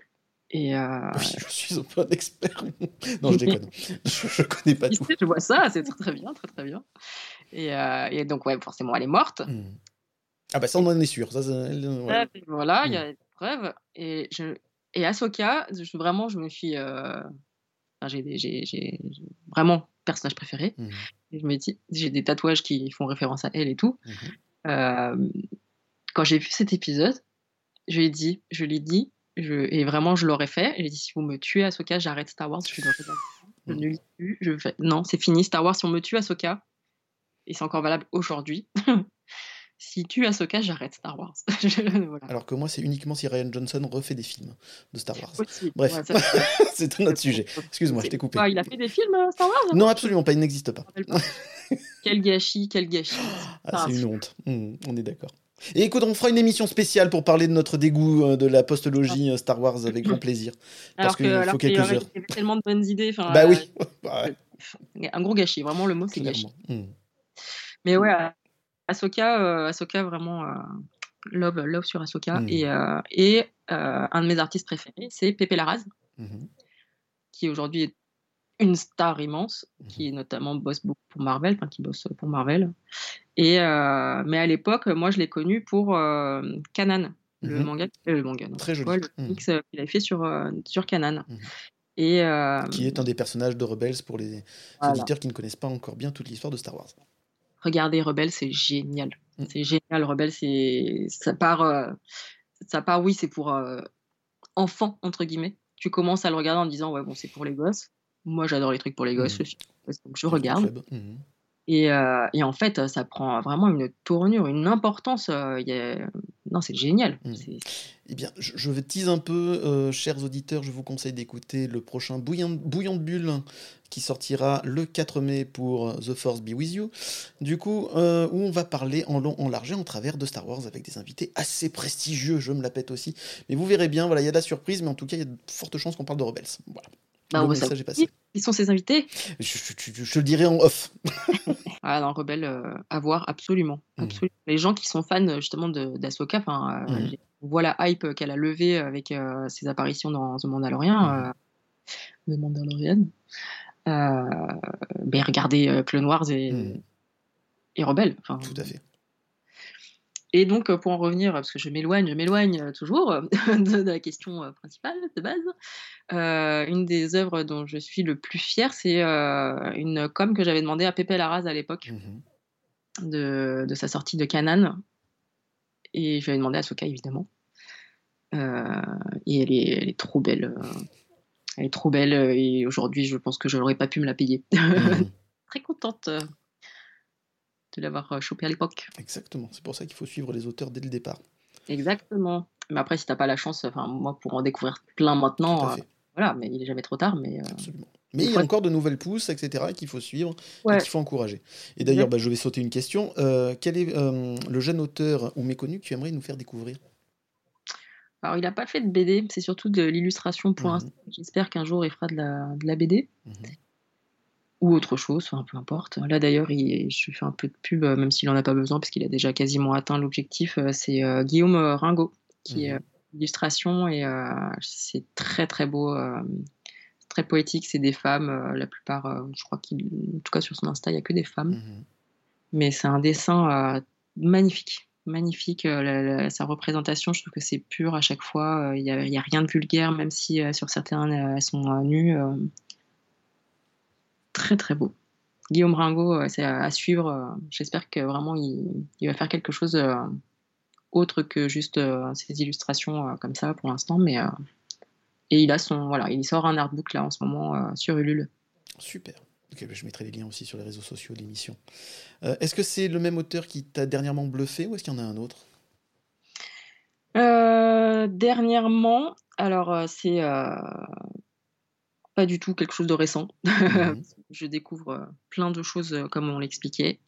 Et Oui, je suis un peu un expert. non, je déconne. je, ne connais pas tout. Je vois ça, c'est très, très bien, très très bien. Euh, et, donc, ouais, forcément, elle est morte. Hmm. Ah bah ça, on en est sûr. Ça, Voilà, il y a hmm. des preuves. Et, je... et Ahsoka, je, vraiment, je me suis... Euh... j'ai vraiment personnage préféré. Hmm. Et je me dis, j'ai des tatouages qui font référence à elle et tout. Euh, quand j'ai vu cet épisode, je lui ai dit, je lui ai dit, je, et vraiment je l'aurais fait. J'ai dit si vous me tuez Ahsoka, j'arrête Star Wars. Je, je ne lis plus. Je fais, non, c'est fini Star Wars. Si on me tue Ahsoka, et c'est encore valable aujourd'hui. si tu Ahsoka, j'arrête Star Wars. Alors que moi, c'est uniquement si Ryan Johnson refait des films de Star Wars. Bref, c'est un autre sujet. Excuse-moi, je t'ai coupé. il a fait des films euh, Star Wars Non, absolument pas, il n'existe pas. quel gâchis, quel gâchis. Ah, c'est une honte, mmh, on est d'accord. Et écoute, on fera une émission spéciale pour parler de notre dégoût euh, de la postologie euh, Star Wars avec grand plaisir. Parce qu'il faut quelques heures. Il y a tellement de bonnes idées. Bah oui. Un gros gâchis, vraiment le mot c'est gâchis. Mmh. Mais ouais, Ahsoka, euh, Ahsoka vraiment euh, love, love sur Ahsoka. Mmh. Et, euh, et un de mes artistes préférés, c'est Pepe Larraz, mmh qui aujourd'hui est une star immense, mmh qui notamment bosse beaucoup pour Marvel, enfin qui bosse pour Marvel. Et, mais à l'époque, moi, je l'ai connu pour Kanan, le manga, le manga, très joli, le mix qu'il avait fait sur sur Kanan. Et, qui est un des personnages de Rebels pour les auditeurs qui ne connaissent pas encore bien toute l'histoire de Star Wars regardez Rebelle, c'est génial. Mm. C'est génial, Rebelle, c'est ça part, euh, ça part, oui, c'est pour euh, enfants entre guillemets. Tu commences à le regarder en disant ouais bon c'est pour les gosses. Moi j'adore les trucs pour les gosses, mm. donc je regarde. Mm. Et, euh, et, en fait, ça prend vraiment une tournure, une importance. y a... Non, c'est génial. Eh bien, je, je tease un peu, chers auditeurs, je vous conseille d'écouter le prochain Bouillon, Bouillon de Bulle qui sortira le 4 mai pour The Force Be With You. Du coup, euh, où on va parler en long, en large et en travers de Star Wars avec des invités assez prestigieux, je me la pète aussi. Mais vous verrez bien, voilà, il y a de la surprise, mais en tout cas, il y a de fortes chances qu'on parle de Rebels. Voilà. Bah, le message est passé. Ils sont ses invités je, le dirai en off. ah non, Rebelle, à voir, absolument. Mhm. absolument. Les gens qui sont fans justement d'Asoka, enfin, mmh. on voit la hype qu'elle a levée avec ses apparitions dans The Mandalorian. Mmh. The Mandalorian. ben, regardez Clone Wars et, mmh. et Rebelle. Tout à fait. Et donc, euh, pour en revenir, parce que je m'éloigne, je m'éloigne euh, toujours euh, de, la question principale de base, une des œuvres dont je suis le plus fier, c'est une com que j'avais demandé à Pepe Larraz à l'époque mmh de, sa sortie de Canan. Et je lui avais demandé à Soka, évidemment. et elle est, elle est, trop belle. Elle est trop belle. Et aujourd'hui, je pense que je n'aurais pas pu me la payer. Mmh Très contente de l'avoir euh, chopé à l'époque. Exactement, c'est pour ça qu'il faut suivre les auteurs dès le départ. Exactement. Mais après, si t'as pas la chance, enfin moi pour en découvrir plein maintenant, euh, voilà, mais il est jamais trop tard. Mais euh, Absolument. Mais il y a encore de nouvelles pousses, etc., qu'il faut suivre et qu'il faut encourager. Et d'ailleurs, bah, je vais sauter une question. quel est le jeune auteur ou méconnu que tu aimerais nous faire découvrir? Alors, il n'a pas fait de BD, c'est surtout de l'illustration pour mmh. J'espère qu'un jour il fera de la, de la BD. Mmh ou autre chose, enfin, peu importe. Là d'ailleurs, je fais un peu de pub, euh, même s'il n'en a pas besoin, parce qu'il a déjà quasiment atteint l'objectif. Euh, c'est euh, Guillaume Ringot qui est mmh illustration et c'est très très beau, très poétique. C'est des femmes, la plupart, je crois qu'en tout cas sur son Insta, il n'y a que des femmes. Mmh Mais c'est un dessin magnifique magnifique. sa représentation, je trouve que c'est pur à chaque fois. Il n'y a, a, rien de vulgaire, même si sur certains elles sont nues très très beau. Guillaume Ringo, euh, c'est à, suivre. Euh, j'espère que vraiment il, va faire quelque chose euh, autre que juste ses illustrations comme ça pour l'instant, mais et il a son voilà, il sort un artbook là en ce moment sur Ulule. Super. Bah, je mettrai les liens aussi sur les réseaux sociaux de l'émission. est-ce que c'est le même auteur qui t'a dernièrement bluffé ou est-ce qu'il y en a un autre? Dernièrement, alors c'est pas du tout quelque chose de récent. Mmh je découvre euh, plein de choses euh, comme on l'expliquait.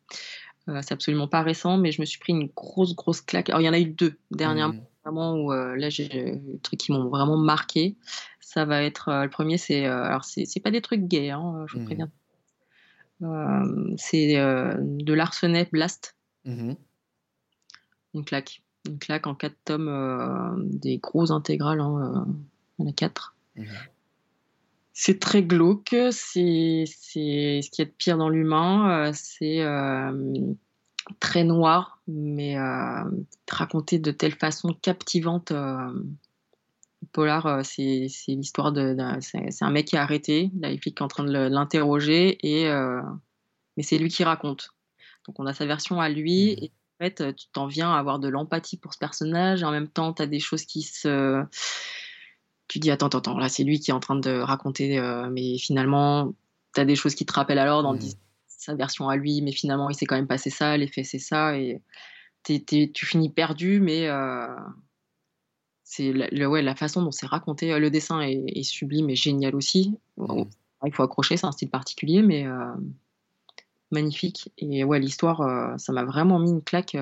Euh, c'est absolument pas récent, mais je me suis pris une grosse, grosse claque. Alors, il y en a eu deux dernièrement, mmh vraiment, où là, j'ai des trucs qui m'ont vraiment marqué. Ça va être. le premier, c'est. alors, c'est pas des trucs gays, hein, je vous mmh préviens. c'est de l'Arsenet Blast. Une claque. Une claque en quatre tomes, des gros intégrales. Hein, il y en a quatre. C'est très glauque, c'est ce qui est de pire dans l'humain, euh, c'est euh, très noir, mais euh, raconté de telle façon captivante. Polar, c'est l'histoire de. C'est un mec qui est arrêté, là, il est en train de l'interroger, et mais c'est lui qui raconte. Donc on a sa version à lui, mmh. et en fait, tu t'en viens à avoir de l'empathie pour ce personnage, et en même temps, tu as des choses qui se tu dis attends, attends, là c'est lui qui est en train de raconter, euh, mais finalement, tu as des choses qui te rappellent alors dans mmh. sa version à lui, mais finalement il s'est quand même passé ça, l'effet c'est ça, et tu finis perdu, mais euh, c'est le, ouais, la façon dont c'est raconté, euh, le dessin est, sublime et génial aussi. Mmh. il faut accrocher, c'est un style particulier, mais magnifique. Et ouais, l'histoire, ça m'a vraiment mis une claque.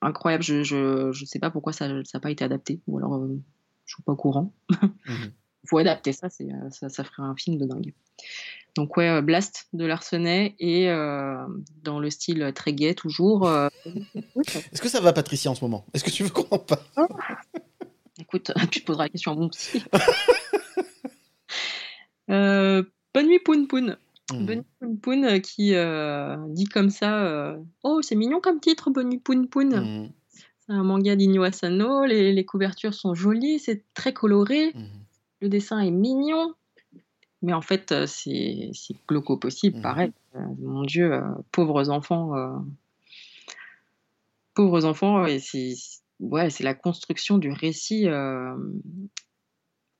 incroyable, je, je, sais pas pourquoi ça n'a pas été adapté, ou alors je suis pas au courant. Il mhm. faut adapter ça, euh, ça, ça, ferait un film de dingue. Donc ouais, euh, Blast de Larsenet et euh, dans le style très gay toujours. Est-ce que ça va Patricia en ce moment? Est-ce que tu veux qu'on en parle? Oh. Écoute, tu te poseras la question à mon psy. bonne nuit Poun Poun. Mhm. Bonne nuit Poun Poun qui dit comme ça Oh, c'est mignon comme titre, Bonne nuit Poun Poun. Mhm un manga d'Inyo Asano. Les, couvertures sont jolies, c'est très coloré. Mhm. Le dessin est mignon. Mais en fait, euh, c'est glauque possible, mhm. pareil. Euh, mon Dieu, euh, pauvres enfants. pauvres enfants, et c'est ouais, la construction du récit. je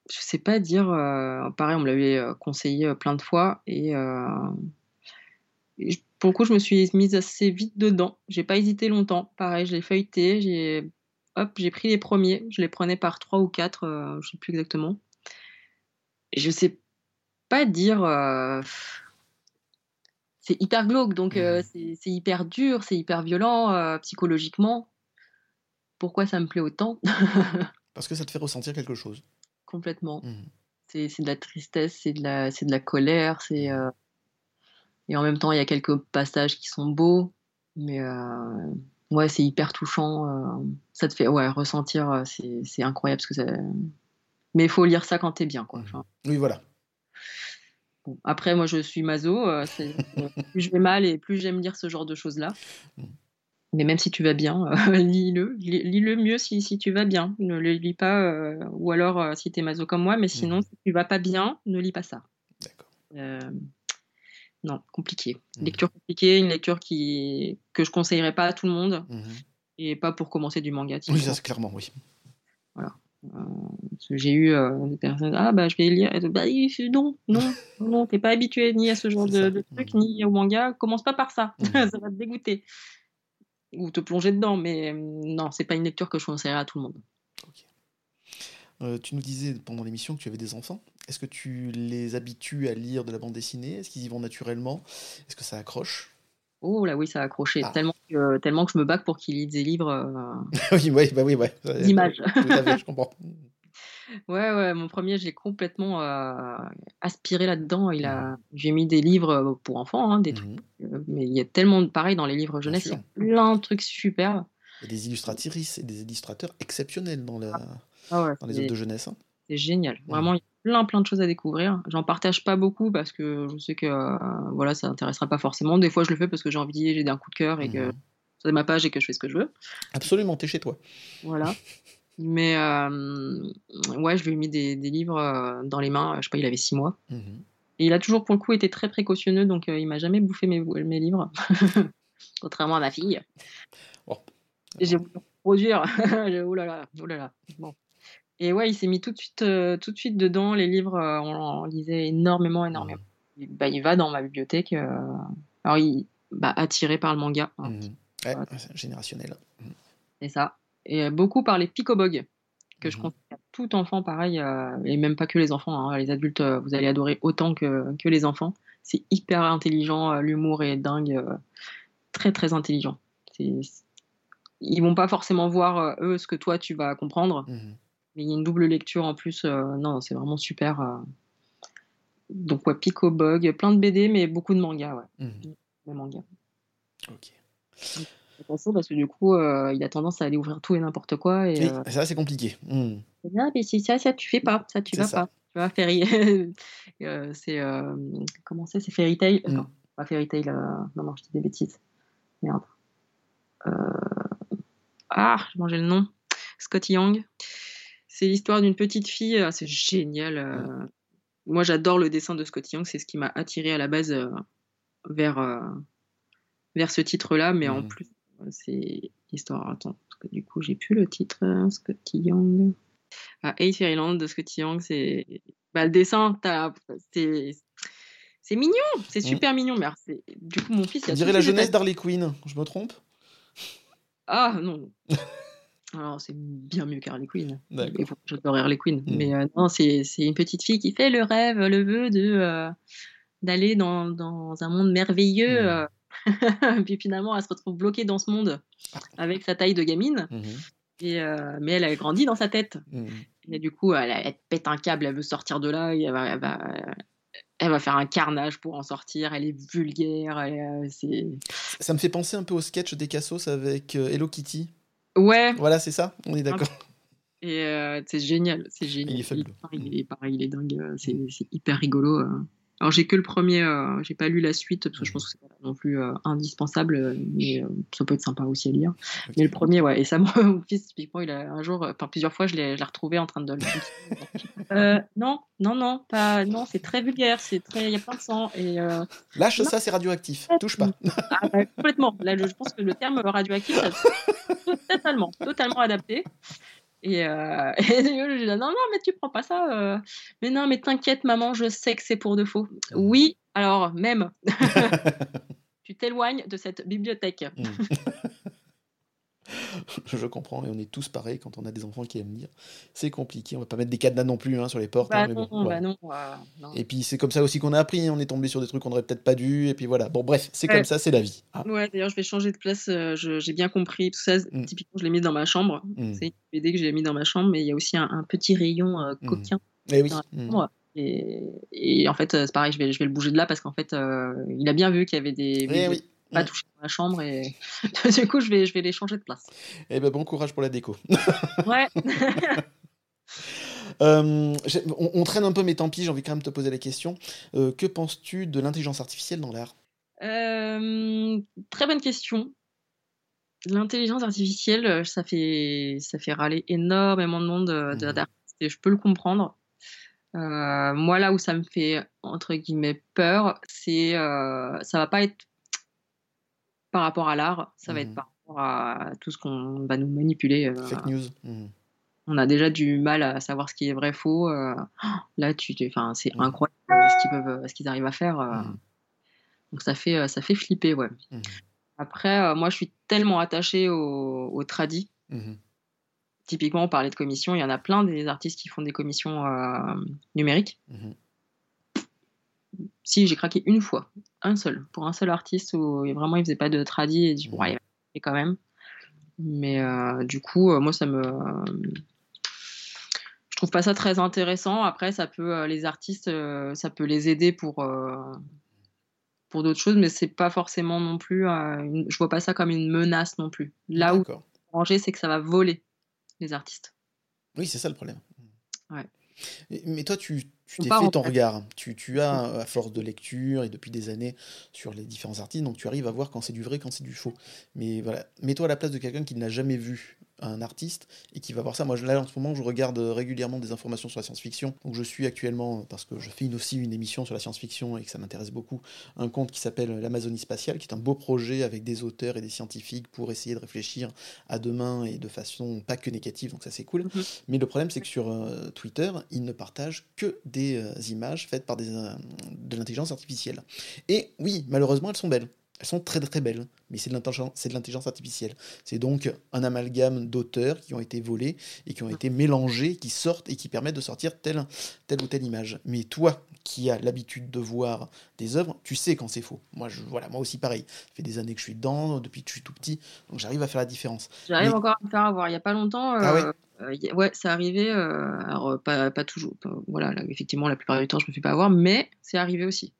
sais pas dire. pareil, on me l'avait conseillé plein de fois. Et, et pour le coup, je me suis mise assez vite dedans. J'ai pas hésité longtemps. Pareil, je l'ai feuilleté. J'ai hop, j'ai pris les premiers. Je les prenais par trois ou quatre, euh, je sais plus exactement. Je sais pas dire. Euh, c'est hyper glauque, donc euh, c'est hyper dur, c'est hyper violent psychologiquement. Pourquoi ça me plaît autant? Parce que ça te fait ressentir quelque chose. Complètement. Mmh. c'est de la tristesse, c'est de la, de la colère, c'est euh, et en même temps il y a quelques passages qui sont beaux, mais euh, ouais c'est hyper touchant. euh, ça te fait ouais ressentir, euh, c'est incroyable parce que ça... mais il faut lire ça quand t'es bien quoi. Enfin, Oui, voilà. bon. Après moi je suis maso, plus je vais mal et plus j'aime lire ce genre de choses là. Mm. Mais même si tu vas bien, euh, lis-le, Lis- lis-le mieux si, si tu vas bien. Ne le lis pas, euh, ou alors euh, si t'es maso comme moi, mais sinon Mhm. si tu vas pas bien, ne lis pas ça. D'accord. Euh, non, compliqué. Mhm. Lecture compliquée, une lecture qui que je conseillerais pas à tout le monde Mhm. et pas pour commencer du manga. Oui, ça clairement, oui. Parce que j'ai eu euh, des personnes, ah bah je vais lire, et, bah non, non, non, t'es pas habitué ni à ce genre de, de truc, ni au manga, commence pas par ça, ça va te dégoûter. Ou te plonger dedans, mais euh, non, c'est pas une lecture que je conseillerais à tout le monde. Euh, tu nous disais pendant l'émission que tu avais des enfants. Est-ce que tu les habitues à lire de la bande dessinée? Est-ce qu'ils y vont naturellement? Est-ce que ça accroche? Oh là oui, ça a accroché, Ah. tellement, que, tellement que je me bats pour qu'ils lisent des livres. euh, Oui, ouais, bah oui, ouais. D'images. À fait, je comprends. Ouais, ouais, mon premier, j'ai complètement euh, aspiré là-dedans. Il a, j'ai mis des livres euh, pour enfants, hein, des trucs, Mhm. euh, mais il y a tellement de pareil dans les livres jeunesse, il y a plein de trucs super. Il y a des illustratrices et des illustrateurs exceptionnels dans, la... Ah ouais, dans les de jeunesse. hein. c'est génial. Vraiment, il y a plein, plein de choses à découvrir. J'en partage pas beaucoup parce que je sais que euh, voilà, ça intéressera pas forcément. Des fois, je le fais parce que j'ai envie, j'ai un coup de cœur et que c'est ma page et que je fais ce que je veux. Absolument, t'es chez toi. Voilà. Mais euh, ouais, je lui ai mis des, des livres euh, dans les mains. Je sais pas, il avait six mois. Mhm. Et il a toujours, pour le coup, été très précautionneux, donc euh, il m'a jamais bouffé mes, mes livres. Contrairement à ma fille. Et J'ai voulu produire. Oh là là, oh là là. Bon. Et ouais, il s'est mis tout de suite, euh, tout de suite dedans. Les livres, euh, on, on lisait énormément, énormément. Et, bah, il va dans ma bibliothèque. euh, alors, il, bah, attiré par le manga, hein, Mhm. Ouais, générationnel. c'est ça. Et beaucoup par les Picobog, que je Mhm. conseille à tout enfant, pareil, et même pas que les enfants. hein, les adultes, vous allez adorer autant que, que les enfants. C'est hyper intelligent, l'humour est dingue, très très intelligent. Ils vont pas forcément voir eux ce que toi tu vas comprendre, Mhm. Mais il y a une double lecture en plus. euh, non, c'est vraiment super. euh. Donc ouais, Picobog, plein de BD, mais beaucoup de mangas, ouais, Mhm. des mangas. Ok. Attention parce que du coup, euh, il a tendance à aller ouvrir tout et n'importe quoi. Et, Oui, euh, ça c'est compliqué. Ah, mais c'est ça, ça tu fais pas, ça tu vas ça. pas. Tu vois, Fairy, euh, c'est comment c'est, c'est Fairy Tail? Mm. Non, pas Fairy Tail. Non, non, je dis des bêtises. Merde. Ah, j'ai mangé le nom. Scotty Young. C'est l'histoire d'une petite fille. ah, C'est génial. euh. Moi, j'adore le dessin de Scotty Young. C'est ce qui m'a attiré à la base euh, vers euh, vers ce titre-là, mais en plus, euh, c'est histoire. Attends, parce que du coup, j'ai plus le titre. euh, Scotty Young. Ah, Eight Fairyland de Scotty Young, c'est. Bah, le dessin, c'est. C'est mignon, c'est Mm. super mignon. Mais alors, du coup, mon fils. il a dirait la jeunesse d'Harley Quinn, je me trompe? Ah non. Alors, c'est bien mieux qu'Harley Quinn. J'adore Harley Quinn. Mm. Mais euh, non, c'est une petite fille qui fait le rêve, le vœu de euh, d'aller dans, dans un monde merveilleux. Mm. euh. Puis finalement, elle se retrouve bloquée dans ce monde avec sa taille de gamine. Mhm. Et, euh, mais elle a grandi dans sa tête. Mhm. Et du coup, elle, elle pète un câble, elle veut sortir de là, et elle va, elle va, elle va faire un carnage pour en sortir. Elle est vulgaire. Ça me fait penser un peu au sketch des Cassos avec Hello Kitty. Ouais, Voilà, c'est ça On est d'accord. et euh, c'est génial. C'est génial. Il est fabuleux. il est pareil, il est dingue. euh, C'est, c'est hyper rigolo. Alors, j'ai que le premier, euh, j'ai pas lu la suite parce que je pense que c'est pas non plus euh, indispensable, euh, mais euh, ça peut être sympa aussi à lire. Mais le premier, ouais, et ça, moi, mon fils, typiquement, il a un jour, enfin plusieurs fois, je l'ai, retrouvé en train de le. non, non, non, pas, non, c'est très vulgaire, c'est très, il y a plein de sang et Lâche ça, c'est radioactif. Touche pas. ah, bah, complètement. Là, je, je pense que le terme radioactif, ça, totalement, totalement adapté. Et, euh, et je lui dis, non, non, mais tu prends pas ça. euh. Mais non, mais t'inquiète, maman, je sais que c'est pour de faux. Oui, alors même. tu t'éloignes de cette bibliothèque. Je comprends, et on est tous pareils quand on a des enfants qui aiment lire. C'est compliqué, on va pas mettre des cadenas non plus hein, sur les portes. Bah hein, mais non, bon, voilà. bah non, euh, non. Et puis c'est comme ça aussi qu'on a appris, hein, on est tombé sur des trucs qu'on aurait peut-être pas dû, et puis voilà. Bon, bref, c'est Ouais. comme ça, c'est la vie. Ah. Ouais, d'ailleurs, je vais changer de place. euh, j'ai bien compris. Tout ça, Mm. typiquement, je l'ai mis dans ma chambre. Mm. C'est une BD que j'ai mis dans ma chambre, mais il y a aussi un, un petit rayon euh, Mm. coquin. Eh oui. Et, en fait, c'est pareil, je vais, je vais le bouger de là parce qu'en fait, il a bien vu qu'il y avait des. Eh oui, pas touché dans la chambre et du coup, je vais, je vais les changer de place. Eh ben, bon courage pour la déco. ouais. on, on, traîne un peu, mais tant pis, j'ai envie quand même de te poser la question. que penses-tu de l'intelligence artificielle dans l'art? Très bonne question. L'intelligence artificielle, euh, ça fait, ça fait râler énormément de monde euh, mmh. d'artistes et je peux le comprendre. Euh, moi, là où ça me fait entre guillemets peur, c'est euh, ça va pas être par rapport à l'art, ça va être mmh. par rapport à tout ce qu'on va nous manipuler. Fake news. Mmh. On a déjà du mal à savoir ce qui est vrai faux. là, tu, enfin, c'est incroyable ce qu'ils peuvent, ce qu'ils arrivent à faire. Donc ça fait, ça fait flipper, ouais. Après, euh, moi, je suis tellement attachée au, au tradi. Mmh Typiquement, on parlait de commissions. Il y en a plein des artistes qui font des commissions euh, numériques. Si, j'ai craqué une fois, un seul, pour un seul artiste où vraiment il faisait pas de tradi et du mmh ouais, quand même. Mais euh, du coup, moi, ça me. Je trouve pas ça très intéressant. Après, ça peut, les artistes, ça peut les aider pour pour d'autres choses, mais c'est pas forcément non plus. Euh, je vois pas ça comme une menace non plus. Là où le danger, c'est que ça va voler les artistes. Oui, c'est ça le problème. Ouais. Mais toi, tu t'es fait ton regard. Tu, tu, as, à force de lecture et depuis des années sur les différents artistes, donc tu arrives à voir quand c'est du vrai, quand c'est du faux. Mais voilà, mets-toi à la place de quelqu'un qui n'a jamais vu un artiste et qui va voir ça. Moi, là, en ce moment, je regarde régulièrement des informations sur la science-fiction. Donc, je suis actuellement, parce que je fais aussi une émission sur la science-fiction et que ça m'intéresse beaucoup, un compte qui s'appelle l'Amazonie spatiale, qui est un beau projet avec des auteurs et des scientifiques pour essayer de réfléchir à demain et de façon pas que négative. Donc, ça, c'est cool. Mhm. Mais le problème, c'est que sur euh, Twitter, ils ne partagent que des euh, images faites par des, euh, de l'intelligence artificielle. Et oui, malheureusement, elles sont belles. Elles sont très très belles, mais c'est de l'intelligence artificielle. C'est donc un amalgame d'auteurs qui ont été volés et qui ont été mélangés, qui sortent et qui permettent de sortir telle, telle ou telle image. Mais toi, qui as l'habitude de voir des œuvres, tu sais quand c'est faux. Moi, je, voilà, moi aussi pareil. Ça fait des années que je suis dedans, depuis que je suis tout petit, donc j'arrive à faire la différence. J'arrive encore à me faire avoir. Il n'y a pas longtemps, euh, ah ouais euh, ouais, c'est arrivé. Euh, alors, pas, pas toujours. voilà, effectivement, la plupart du temps, je me fais pas avoir, mais c'est arrivé aussi.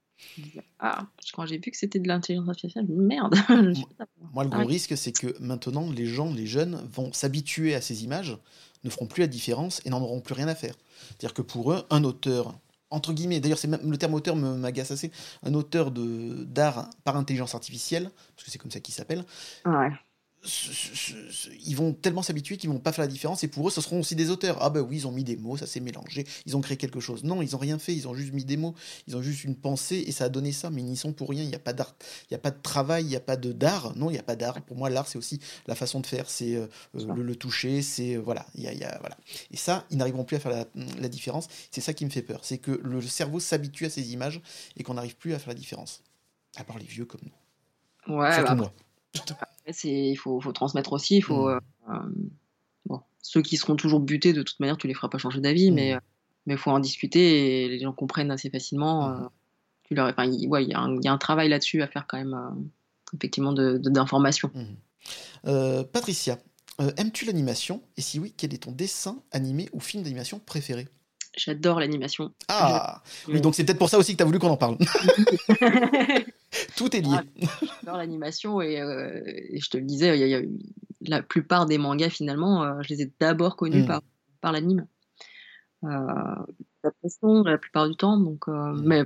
Ah, quand j'ai vu que c'était de l'intelligence artificielle, merde. Moi, le gros risque, c'est que maintenant, les gens, les jeunes, vont s'habituer à ces images, ne feront plus la différence et n'en auront plus rien à faire. C'est-à-dire que pour eux, un auteur, entre guillemets, d'ailleurs, c'est le terme auteur m'agace assez, un auteur d'art par intelligence artificielle, parce que c'est comme ça qu'il s'appelle, ouais ils vont tellement s'habituer qu'ils vont pas faire la différence et pour eux ce seront aussi des auteurs. Ah ben oui ils ont mis des mots ça s'est mélangé ils ont créé quelque chose. Non ils ont rien fait ils ont juste mis des mots. Ils ont juste une pensée et ça a donné ça mais ils n'y sont pour rien. Il n'y a pas d'art il y a pas de travail il n'y a pas de d'art. Non il n'y a pas d'art. Pour moi l'art c'est aussi la façon de faire c'est euh, euh, le, toucher c'est euh, voilà il y a, voilà. Et ça ils n'arriveront plus à faire la, différence. C'est ça qui me fait peur c'est que le cerveau s'habitue à ces images et qu'on n'arrive plus à faire la différence. À part les vieux comme nous. Ouais surtout bah, moi il faut, faut, transmettre aussi. Il faut, mmh. euh, euh, bon, ceux qui seront toujours butés, de toute manière, tu les feras pas changer d'avis, mais mmh. mais il faut en discuter et les gens comprennent assez facilement. Mmh. Euh, tu leur, enfin, il, ouais, y a un, y, a un travail là-dessus à faire quand même, effectivement, d'information. De, Patricia, aimes-tu l'animation? Et si oui, quel est ton dessin animé ou film d'animation préféré? J'adore l'animation. Ah Oui, donc c'est peut-être pour ça aussi que tu as voulu qu'on en parle. Tout est lié. J'adore l'animation et, euh, je te le disais, y a, la plupart des mangas finalement, euh, je les ai d'abord connus mm. par, par l'anime. Euh, la façon, la plupart du temps, donc, mm. mais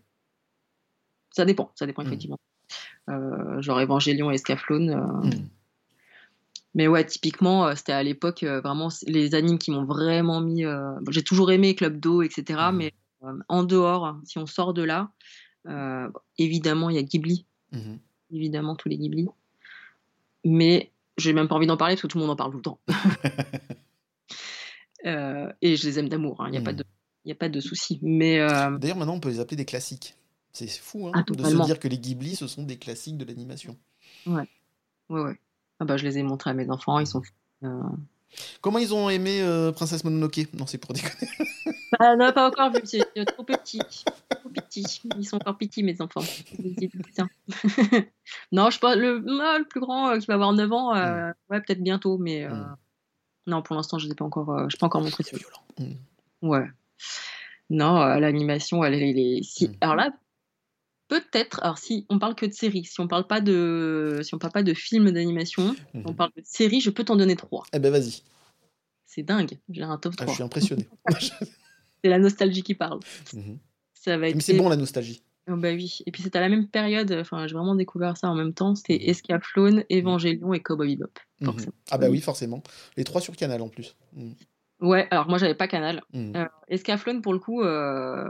ça dépend, ça dépend mm. effectivement. genre Evangelion et Scaflone. Mais ouais, typiquement, c'était à l'époque vraiment les animes qui m'ont vraiment mis. J'ai toujours aimé Club Do, etc. Mais en dehors, si on sort de là, euh, évidemment, il y a Ghibli. Mhm. Évidemment, tous les Ghibli. Mais j'ai même pas envie d'en parler parce que tout le monde en parle tout le temps. Euh, et je les aime d'amour, il hein. n'y a, pas mhm. de, a pas de souci. Mais euh, D'ailleurs, maintenant, on peut les appeler des classiques. C'est fou hein, ah, de se dire que les Ghibli, ce sont des classiques de l'animation. Ouais, ouais, ouais. Ah bah, je les ai montrés à mes enfants, ils sont Comment ils ont aimé Princesse Mononoke? Non, c'est pour déconner. Bah, non, pas encore vu, c'est trop petit. Trop petit. Ils sont encore petits, mes enfants. non, je pas, le, le plus grand euh, qui va avoir 9 ans, euh, mm. ouais, peut-être bientôt, mais euh, mm. non, pour l'instant, je ne pas encore, je pas encore montré. C'est violent. Mm. Ouais. Non, l'animation, elle, est. Si... Mmh. Alors là, peut-être. Alors si on parle que de séries, si on parle pas de, si on parle pas de films d'animation, on mmh. parle de séries, je peux t'en donner trois. Eh ben vas-y. C'est dingue. J'ai un top 3. Ah, je suis impressionné. c'est la nostalgie qui parle. Mmh ça va être... Mais c'est bon la nostalgie. Oh, bah oui. Et puis c'était à la même période. Enfin, j'ai vraiment découvert ça en même temps. C'était Escaflowne, Evangelion et Cowboy Bebop. Ah bah oui, forcément. Les trois sur Canal en plus. Ouais, alors moi j'avais pas Canal. Mmh. Euh, Escaflowne pour le coup, euh,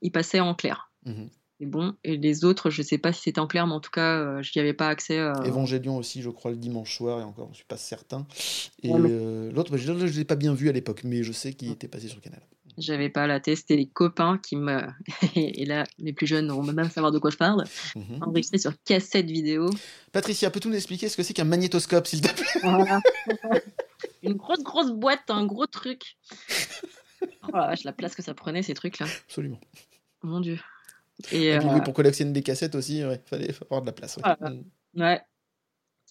il passait en clair. Mmh. C'est bon. Et les autres, je sais pas si c'était en clair, mais en tout cas, euh, je n'y avais pas accès. Euh... Évangélion aussi, je crois, le dimanche soir, et encore, je suis pas certain. Et euh, l'autre, je ne l'ai pas bien vu à l'époque, mais je sais qu'il était passé sur Canal. J'avais pas la tête, c'était les copains qui me. et là, les plus jeunes vont même savoir de quoi je parle. Mmh. Enregistré sur cassette vidéo. Patricia, peux-tu nous expliquer ce que c'est qu'un magnétoscope, s'il te plaît? Une grosse, grosse boîte, un gros truc. Oh la vache, la place que ça prenait, ces trucs-là. Absolument. Mon Dieu. Et, euh, pour collectionner des cassettes aussi, il fallait avoir de la place. Ouais. Mm.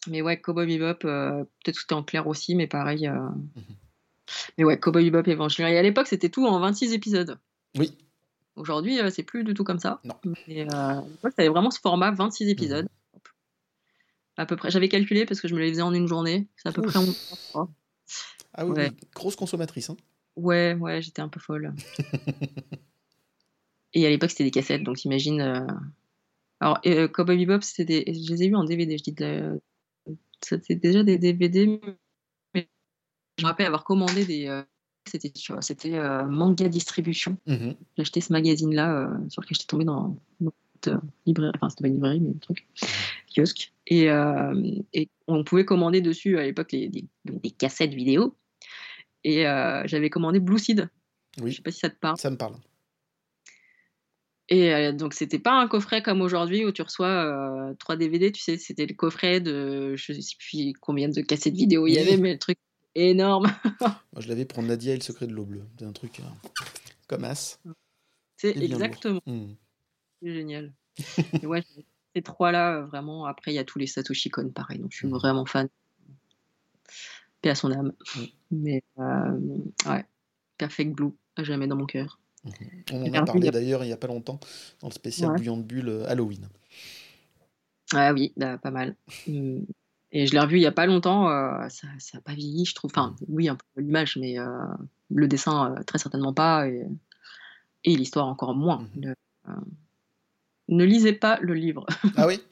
Mais ouais, Cowboy Bebop, euh, peut-être que c'était en clair aussi, mais pareil. Euh... Mhm. Mais ouais, Cowboy Bebop Evangelion. Et à l'époque, c'était tout en 26 épisodes. Oui. Aujourd'hui, c'est plus du tout comme ça. Non. Mais c'était vraiment ce format, 26 épisodes. Mhm. À peu près. J'avais calculé parce que je me les faisais en une journée. C'est à peu près en Ah oui, grosse consommatrice. Hein. Ouais, ouais, j'étais un peu folle. Et à l'époque, c'était des cassettes, donc t'imagines. Euh... Alors, euh, Cowboy Bebop, c'était des... je les ai vus en DVD, je dis de... C'était déjà des DVD, mais je me rappelle avoir commandé des. Euh... C'était, c'était euh, Manga Distribution. Mm-hmm. J'ai acheté ce magazine-là sur lequel j'étais tombé dans notre librairie, enfin, c'était pas une librairie, mais un truc, kiosque. Et, et on pouvait commander dessus à l'époque les, des, des cassettes vidéo. Et j'avais commandé Blue Seed. Oui. Je sais pas si ça te parle. Ça me parle. Et euh, donc, c'était pas un coffret comme aujourd'hui où tu reçois euh, 3 DVD, tu sais, c'était le coffret de je sais plus combien de cassettes vidéo il y avait, mais le truc énorme. Moi, je l'avais pour Nadia et le secret de l'eau bleue. C'est un truc euh, comme as. C'est exactement. Mmh. C'est génial. et ouais, ces trois-là, euh, vraiment. Après, il y a tous les Satoshi Kon, pareil. Donc, je suis mmh. vraiment fan. Paix à son âme. Mmh. Mais, ouais. Perfect Blue, à jamais dans mon cœur. On en a parlé d'ailleurs il n'y a pas longtemps dans le spécial ouais. Bouillon de Bulle euh, Halloween. Ah oui, bah, pas mal. Mmh. Et je l'ai revu il n'y a pas longtemps, euh, ça n'a pas vieilli, je trouve. Enfin, oui, un peu l'image, mais euh, le dessin, euh, très certainement pas. Et, et l'histoire, encore moins. Mmh. Le, euh, ne lisez pas le livre. Ah oui?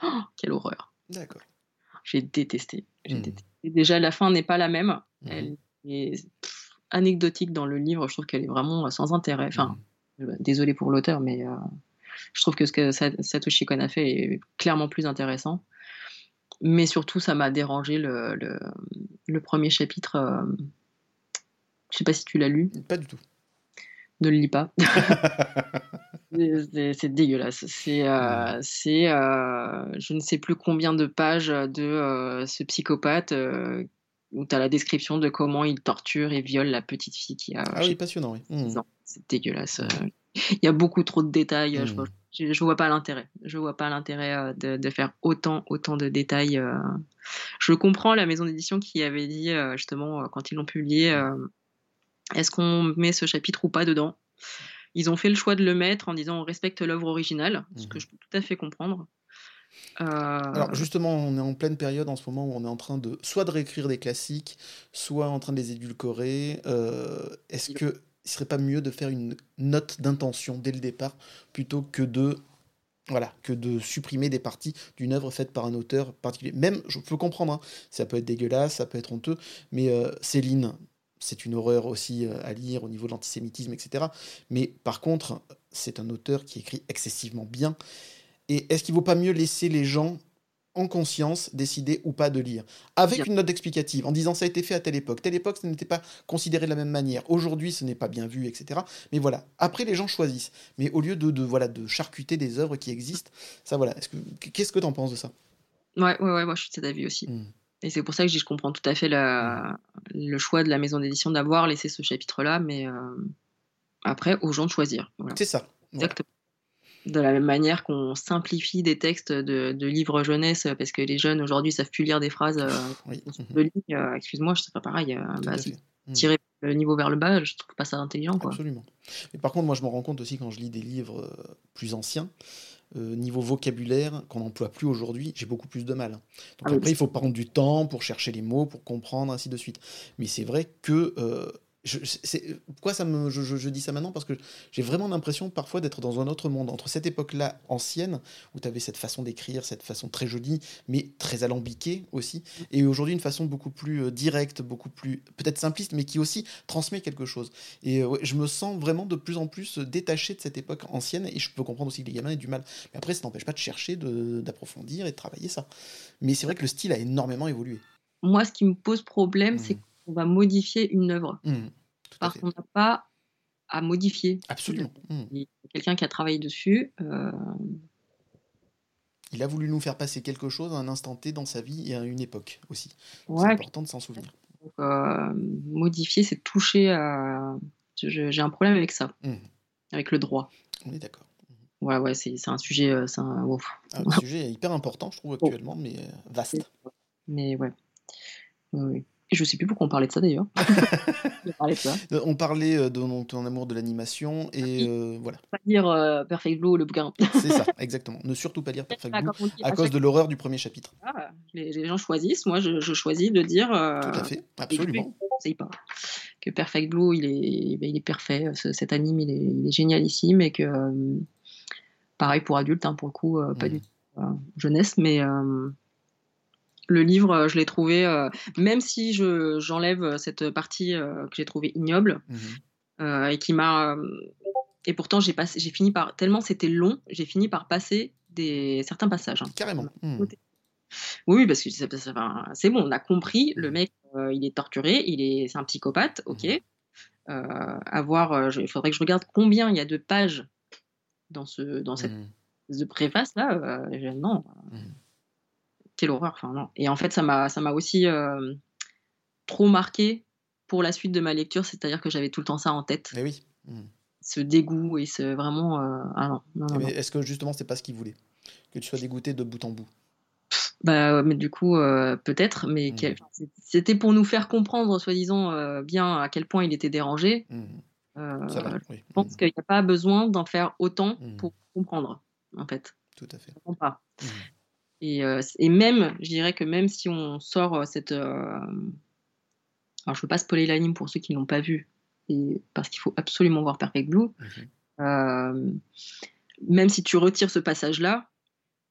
Oh, Quelle horreur. D'accord. J'ai détesté. Mmh. détesté. Déjà, la fin n'est pas la même. Elle est anecdotique dans le livre. Je trouve qu'elle est vraiment euh, sans intérêt. Enfin, mmh. désolé pour l'auteur, mais euh, je trouve que ce que Satoshi Kon a fait est clairement plus intéressant. Mais surtout, ça m'a dérangé le, le, le, premier chapitre. Euh... Je sais pas si tu l'as lu. Pas du tout. Ne le lis pas. c'est dégueulasse. C'est, euh, c'est euh, je ne sais plus combien de pages de euh, ce psychopathe euh, où tu as la description de comment il torture et viole la petite fille qui a. Ah oui, passionnant, oui. Mmh. C'est dégueulasse. Euh. Il y a beaucoup trop de détails. Mmh. Je, je, vois pas l'intérêt. Je vois pas l'intérêt euh, de, de, faire autant, autant de détails. Euh. Je comprends la maison d'édition qui avait dit, justement, quand ils l'ont publié, est-ce qu'on met ce chapitre ou pas dedans? Ils ont fait le choix de le mettre en disant on respecte l'œuvre originale, ce que mmh. je peux tout à fait comprendre. Euh... Alors justement, on est en pleine période en ce moment où on est en train de soit de réécrire des classiques, soit en train de les édulcorer. Euh, Est-ce que il serait pas mieux de faire une note d'intention dès le départ plutôt que de voilà que de supprimer des parties d'une œuvre faite par un auteur particulier? Même, je peux comprendre, hein, ça peut être dégueulasse, ça peut être honteux, mais euh, Céline, c'est une horreur aussi à lire au niveau de l'antisémitisme, etc. Mais par contre, c'est un auteur qui écrit excessivement bien et est-ce qu'il ne vaut pas mieux laisser les gens en conscience décider ou pas de lire? Avec une note explicative, en disant ça a été fait à telle époque. Telle époque, ça n'était pas considéré de la même manière. Aujourd'hui, ce n'est pas bien vu, etc. Mais voilà. Après, les gens choisissent. Mais au lieu de, de voilà, de charcuter des œuvres qui existent, ça voilà. Qu'est-ce que tu en penses de ça? Ouais, ouais, ouais, moi je suis de cet avis aussi. Mmh. Et c'est pour ça que je, comprends tout à fait la, le choix de la maison d'édition d'avoir laissé ce chapitre-là, mais euh, après, aux gens de choisir. Voilà. C'est ça. Exactement de la même manière qu'on simplifie des textes de, de, livres jeunesse parce que les jeunes aujourd'hui savent plus lire des phrases euh, oui. de ligne. Euh, Excuse-moi, je sais pas pareil. Euh, bah, tirer le niveau vers le bas, je trouve pas ça intelligent. Quoi. Absolument. Mais par contre, moi, je me rends compte aussi quand je lis des livres euh, plus anciens, euh, niveau vocabulaire qu'on n'emploie plus aujourd'hui, j'ai beaucoup plus de mal. Donc ah après, il faut prendre du temps pour chercher les mots, pour comprendre, ainsi de suite. Mais c'est vrai que euh, pourquoi ça me, je, dis ça maintenant? Parce que j'ai vraiment l'impression parfois d'être dans un autre monde. Entre cette époque-là ancienne, où tu avais cette façon d'écrire, cette façon très jolie, mais très alambiquée aussi, et aujourd'hui une façon beaucoup plus euh, directe, beaucoup plus peut-être simpliste, mais qui aussi transmet quelque chose. Et euh, je me sens vraiment de plus en plus détaché de cette époque ancienne, et je peux comprendre aussi que les gamins aient du mal. Mais après, ça n'empêche pas de chercher, d'approfondir et de travailler ça. Mais c'est vrai que le style a énormément évolué. Moi, ce qui me pose problème, mmh. c'est on va modifier une œuvre. Mmh, parce qu'on n'a pas à modifier. Absolument. Mmh. Il y a quelqu'un qui a travaillé dessus. Euh, il a voulu nous faire passer quelque chose à un instant T dans sa vie et à une époque aussi. c'est important de s'en souvenir. Euh, modifier, c'est toucher à. J'ai un problème avec ça, mmh. avec le droit. On est d'accord. Ouais, ouais, c'est un sujet. Euh, un... un sujet hyper important, je trouve, actuellement, mais vaste. Mais ouais. Oui. Je sais plus pourquoi on parlait de ça d'ailleurs. Euh, on parlait euh, de ton amour de l'animation et euh, voilà. Pas lire Perfect Blue, le bouquin. C'est ça, exactement. Ne surtout pas lire Perfect Blue à, cause de l'horreur du premier chapitre. Ah, les, gens choisissent, moi je, choisis de dire. Tout à fait, absolument. Je pas que Perfect Blue, il est, ben, il est parfait. cet anime, il est, il est génialissime et que pareil pour adultes, hein, pour le coup, pas mmh. du tout jeunesse, mais le livre, euh, je l'ai trouvé, euh, même si je, j'enlève euh, cette partie que j'ai trouvée ignoble mmh et qui m'a. et pourtant, j'ai, passé, j'ai fini par. Tellement c'était long, j'ai fini par passer des, certains passages. Hein. Carrément. Mmh. Oui, parce que c'est bon, on a compris, le mec, il est torturé, il est, c'est un psychopathe, ok. avoir, il faudrait que je regarde combien il y a de pages dans, ce, dans cette mmh. préface là. non quelle horreur. Enfin, non. Et en fait, ça m'a, ça m'a aussi euh, trop marqué pour la suite de ma lecture, c'est-à-dire que j'avais tout le temps ça en tête. Mais oui. Hmm. Ce dégoût et ce vraiment. Euh, ah non, mais est-ce que justement, c'est pas ce qu'il voulait? Que tu sois dégoûté de bout en bout? Bah, mais du coup, euh, peut-être, mais hmm. c'était pour nous faire comprendre, soi-disant, bien à quel point il était dérangé. Hmm. Je pense qu'il n'y a pas besoin d'en faire autant pour comprendre, en fait. Tout à fait. Pas. Et, euh, et, même, je dirais que même si on sort euh, cette. Euh, alors, je ne veux pas spoiler l'anime pour ceux qui ne l'ont pas vu, et, parce qu'il faut absolument voir Perfect Blue. Mhm. même si tu retires ce passage-là.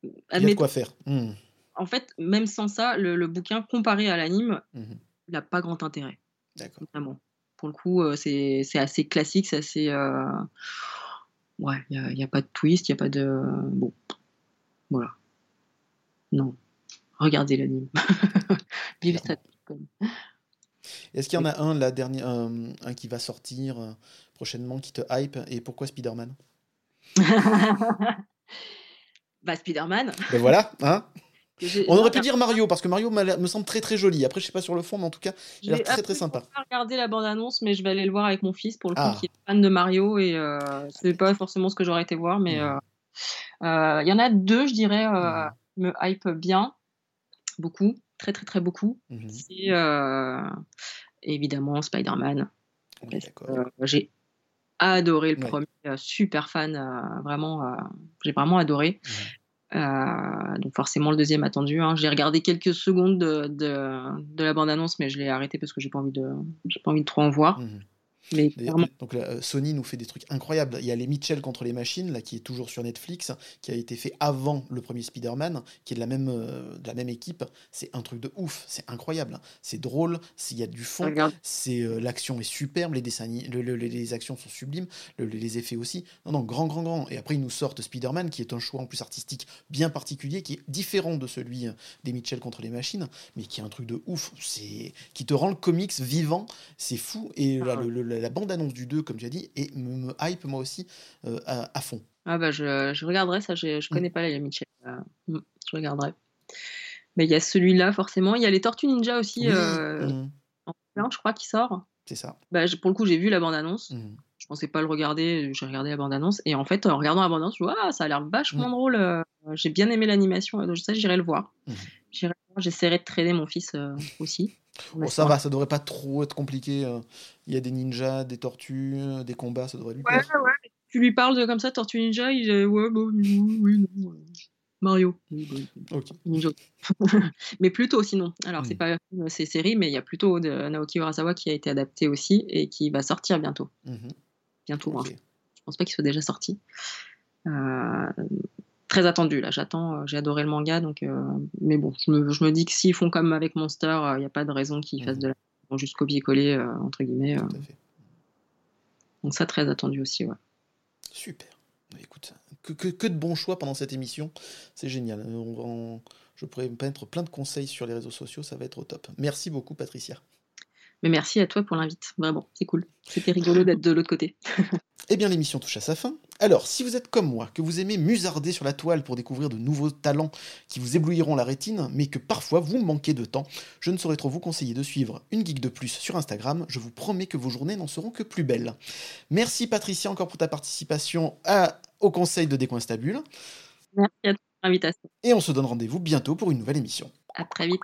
Il y a de quoi faire. Hmm. En fait, même sans ça, le, bouquin, comparé à l'anime, mhm. il n'a pas grand intérêt. D'accord. Vraiment. Pour le coup, c'est assez classique, c'est assez. Ouais, il n'y a, a, pas de twist, il n'y a pas de. Bon. Voilà. Non. Regardez l'anime. Vivez ça. Est-ce qu'il y en a un, la dernière, un, qui va sortir euh, prochainement qui te hype Et pourquoi Spider-Man? Bah, Spider-Man. Ben voilà, hein? On aurait pu dire Mario parce que Mario me semble très très joli. Après, je sais pas sur le fond, mais en tout cas, il a l'air très très sympa. Je vais regarder la bande annonce, mais je vais aller le voir avec mon fils pour le coup, ah. qui est fan de Mario et euh, c'est pas forcément ce que j'aurais été voir, mais mmh. euh, il y en a deux, je dirais. Mmh me hype bien, beaucoup, très très très beaucoup. Mhm. C'est euh, évidemment Spider-Man. j'ai adoré le premier, euh, super fan, euh, vraiment, j'ai vraiment adoré. donc forcément le deuxième attendu. Hein. J'ai regardé quelques secondes de, de, la bande-annonce, mais je l'ai arrêté parce que j'ai pas envie de, j'ai pas envie de trop en voir. Donc euh, Sony nous fait des trucs incroyables. Il y a les Mitchell contre les machines, là, qui est toujours sur Netflix, qui a été fait avant le premier Spider-Man, qui est de la même, euh, de la même équipe. C'est un truc de ouf, c'est incroyable. C'est drôle, s'il y a du fond, c'est euh, l'action est superbe, les dessins, les actions sont sublimes, les effets aussi. Non, non, grand, grand, grand. Et après, ils nous sortent Spider-Man, qui est un choix en plus artistique bien particulier, qui est différent de celui des Mitchell contre les machines, mais qui est un truc de ouf. Qui te rend le comics vivant. C'est fou. Et là, ah le la bande-annonce du 2, comme tu as dit, et me, hype moi aussi euh, à, fond. Ah bah je, je regarderai ça, je, je connais mm. pas les Mitchell. Euh, mm, je regarderai. Mais il y a celui-là forcément. Il y a les Tortues Ninja aussi euh, mm. en plein, je crois, qui sort. C'est ça. Bah, pour le coup, j'ai vu la bande-annonce. Je pensais pas le regarder, j'ai regardé la bande-annonce. Et en fait, en regardant la bande-annonce, je vois, ah, ça a l'air vachement drôle. J'ai bien aimé l'animation, donc ça, j'irai le voir. J'essaierai de traîner mon fils aussi. Bon, ça va, ça devrait pas trop être compliqué. Euh. Il y a des ninjas, des tortues, euh, des combats, ça devrait lui plaire. Ouais, ouais. Tu lui parles de, comme ça, Tortue Ninja, il dit ouais, bon, oui, non. Mario. Ok. mais plutôt sinon. Alors, c'est hmm. pas ces séries, mais il y a plutôt de Naoki Urasawa qui a été adapté aussi et qui va sortir bientôt. Mhm. Bientôt, okay. hein. je pense pas qu'il soit déjà sorti. Euh, très attendu là. J'attends, euh, j'ai adoré le manga, donc euh, mais bon, je me, dis que s'ils font comme avec Monster, il n'y a pas de raison qu'ils fassent mhm. de la vont juste copier-coller entre guillemets. Donc ça très attendu aussi, ouais. Super. Écoute, que, que, de bons choix pendant cette émission, c'est génial. je pourrais mettre plein de conseils sur les réseaux sociaux, ça va être au top. Merci beaucoup, Patricia. Mais merci à toi pour l'invite. Vraiment, c'est cool. C'était rigolo d'être de l'autre côté. eh bien, l'émission touche à sa fin. Alors, si vous êtes comme moi, que vous aimez musarder sur la toile pour découvrir de nouveaux talents qui vous éblouiront la rétine, mais que parfois vous manquez de temps, je ne saurais trop vous conseiller de suivre une geek de plus sur Instagram. Je vous promets que vos journées n'en seront que plus belles. Merci Patricia encore pour ta participation au conseil de Décoinstabule. Merci à toi pour l'invitation. Et on se donne rendez-vous bientôt pour une nouvelle émission. À très vite.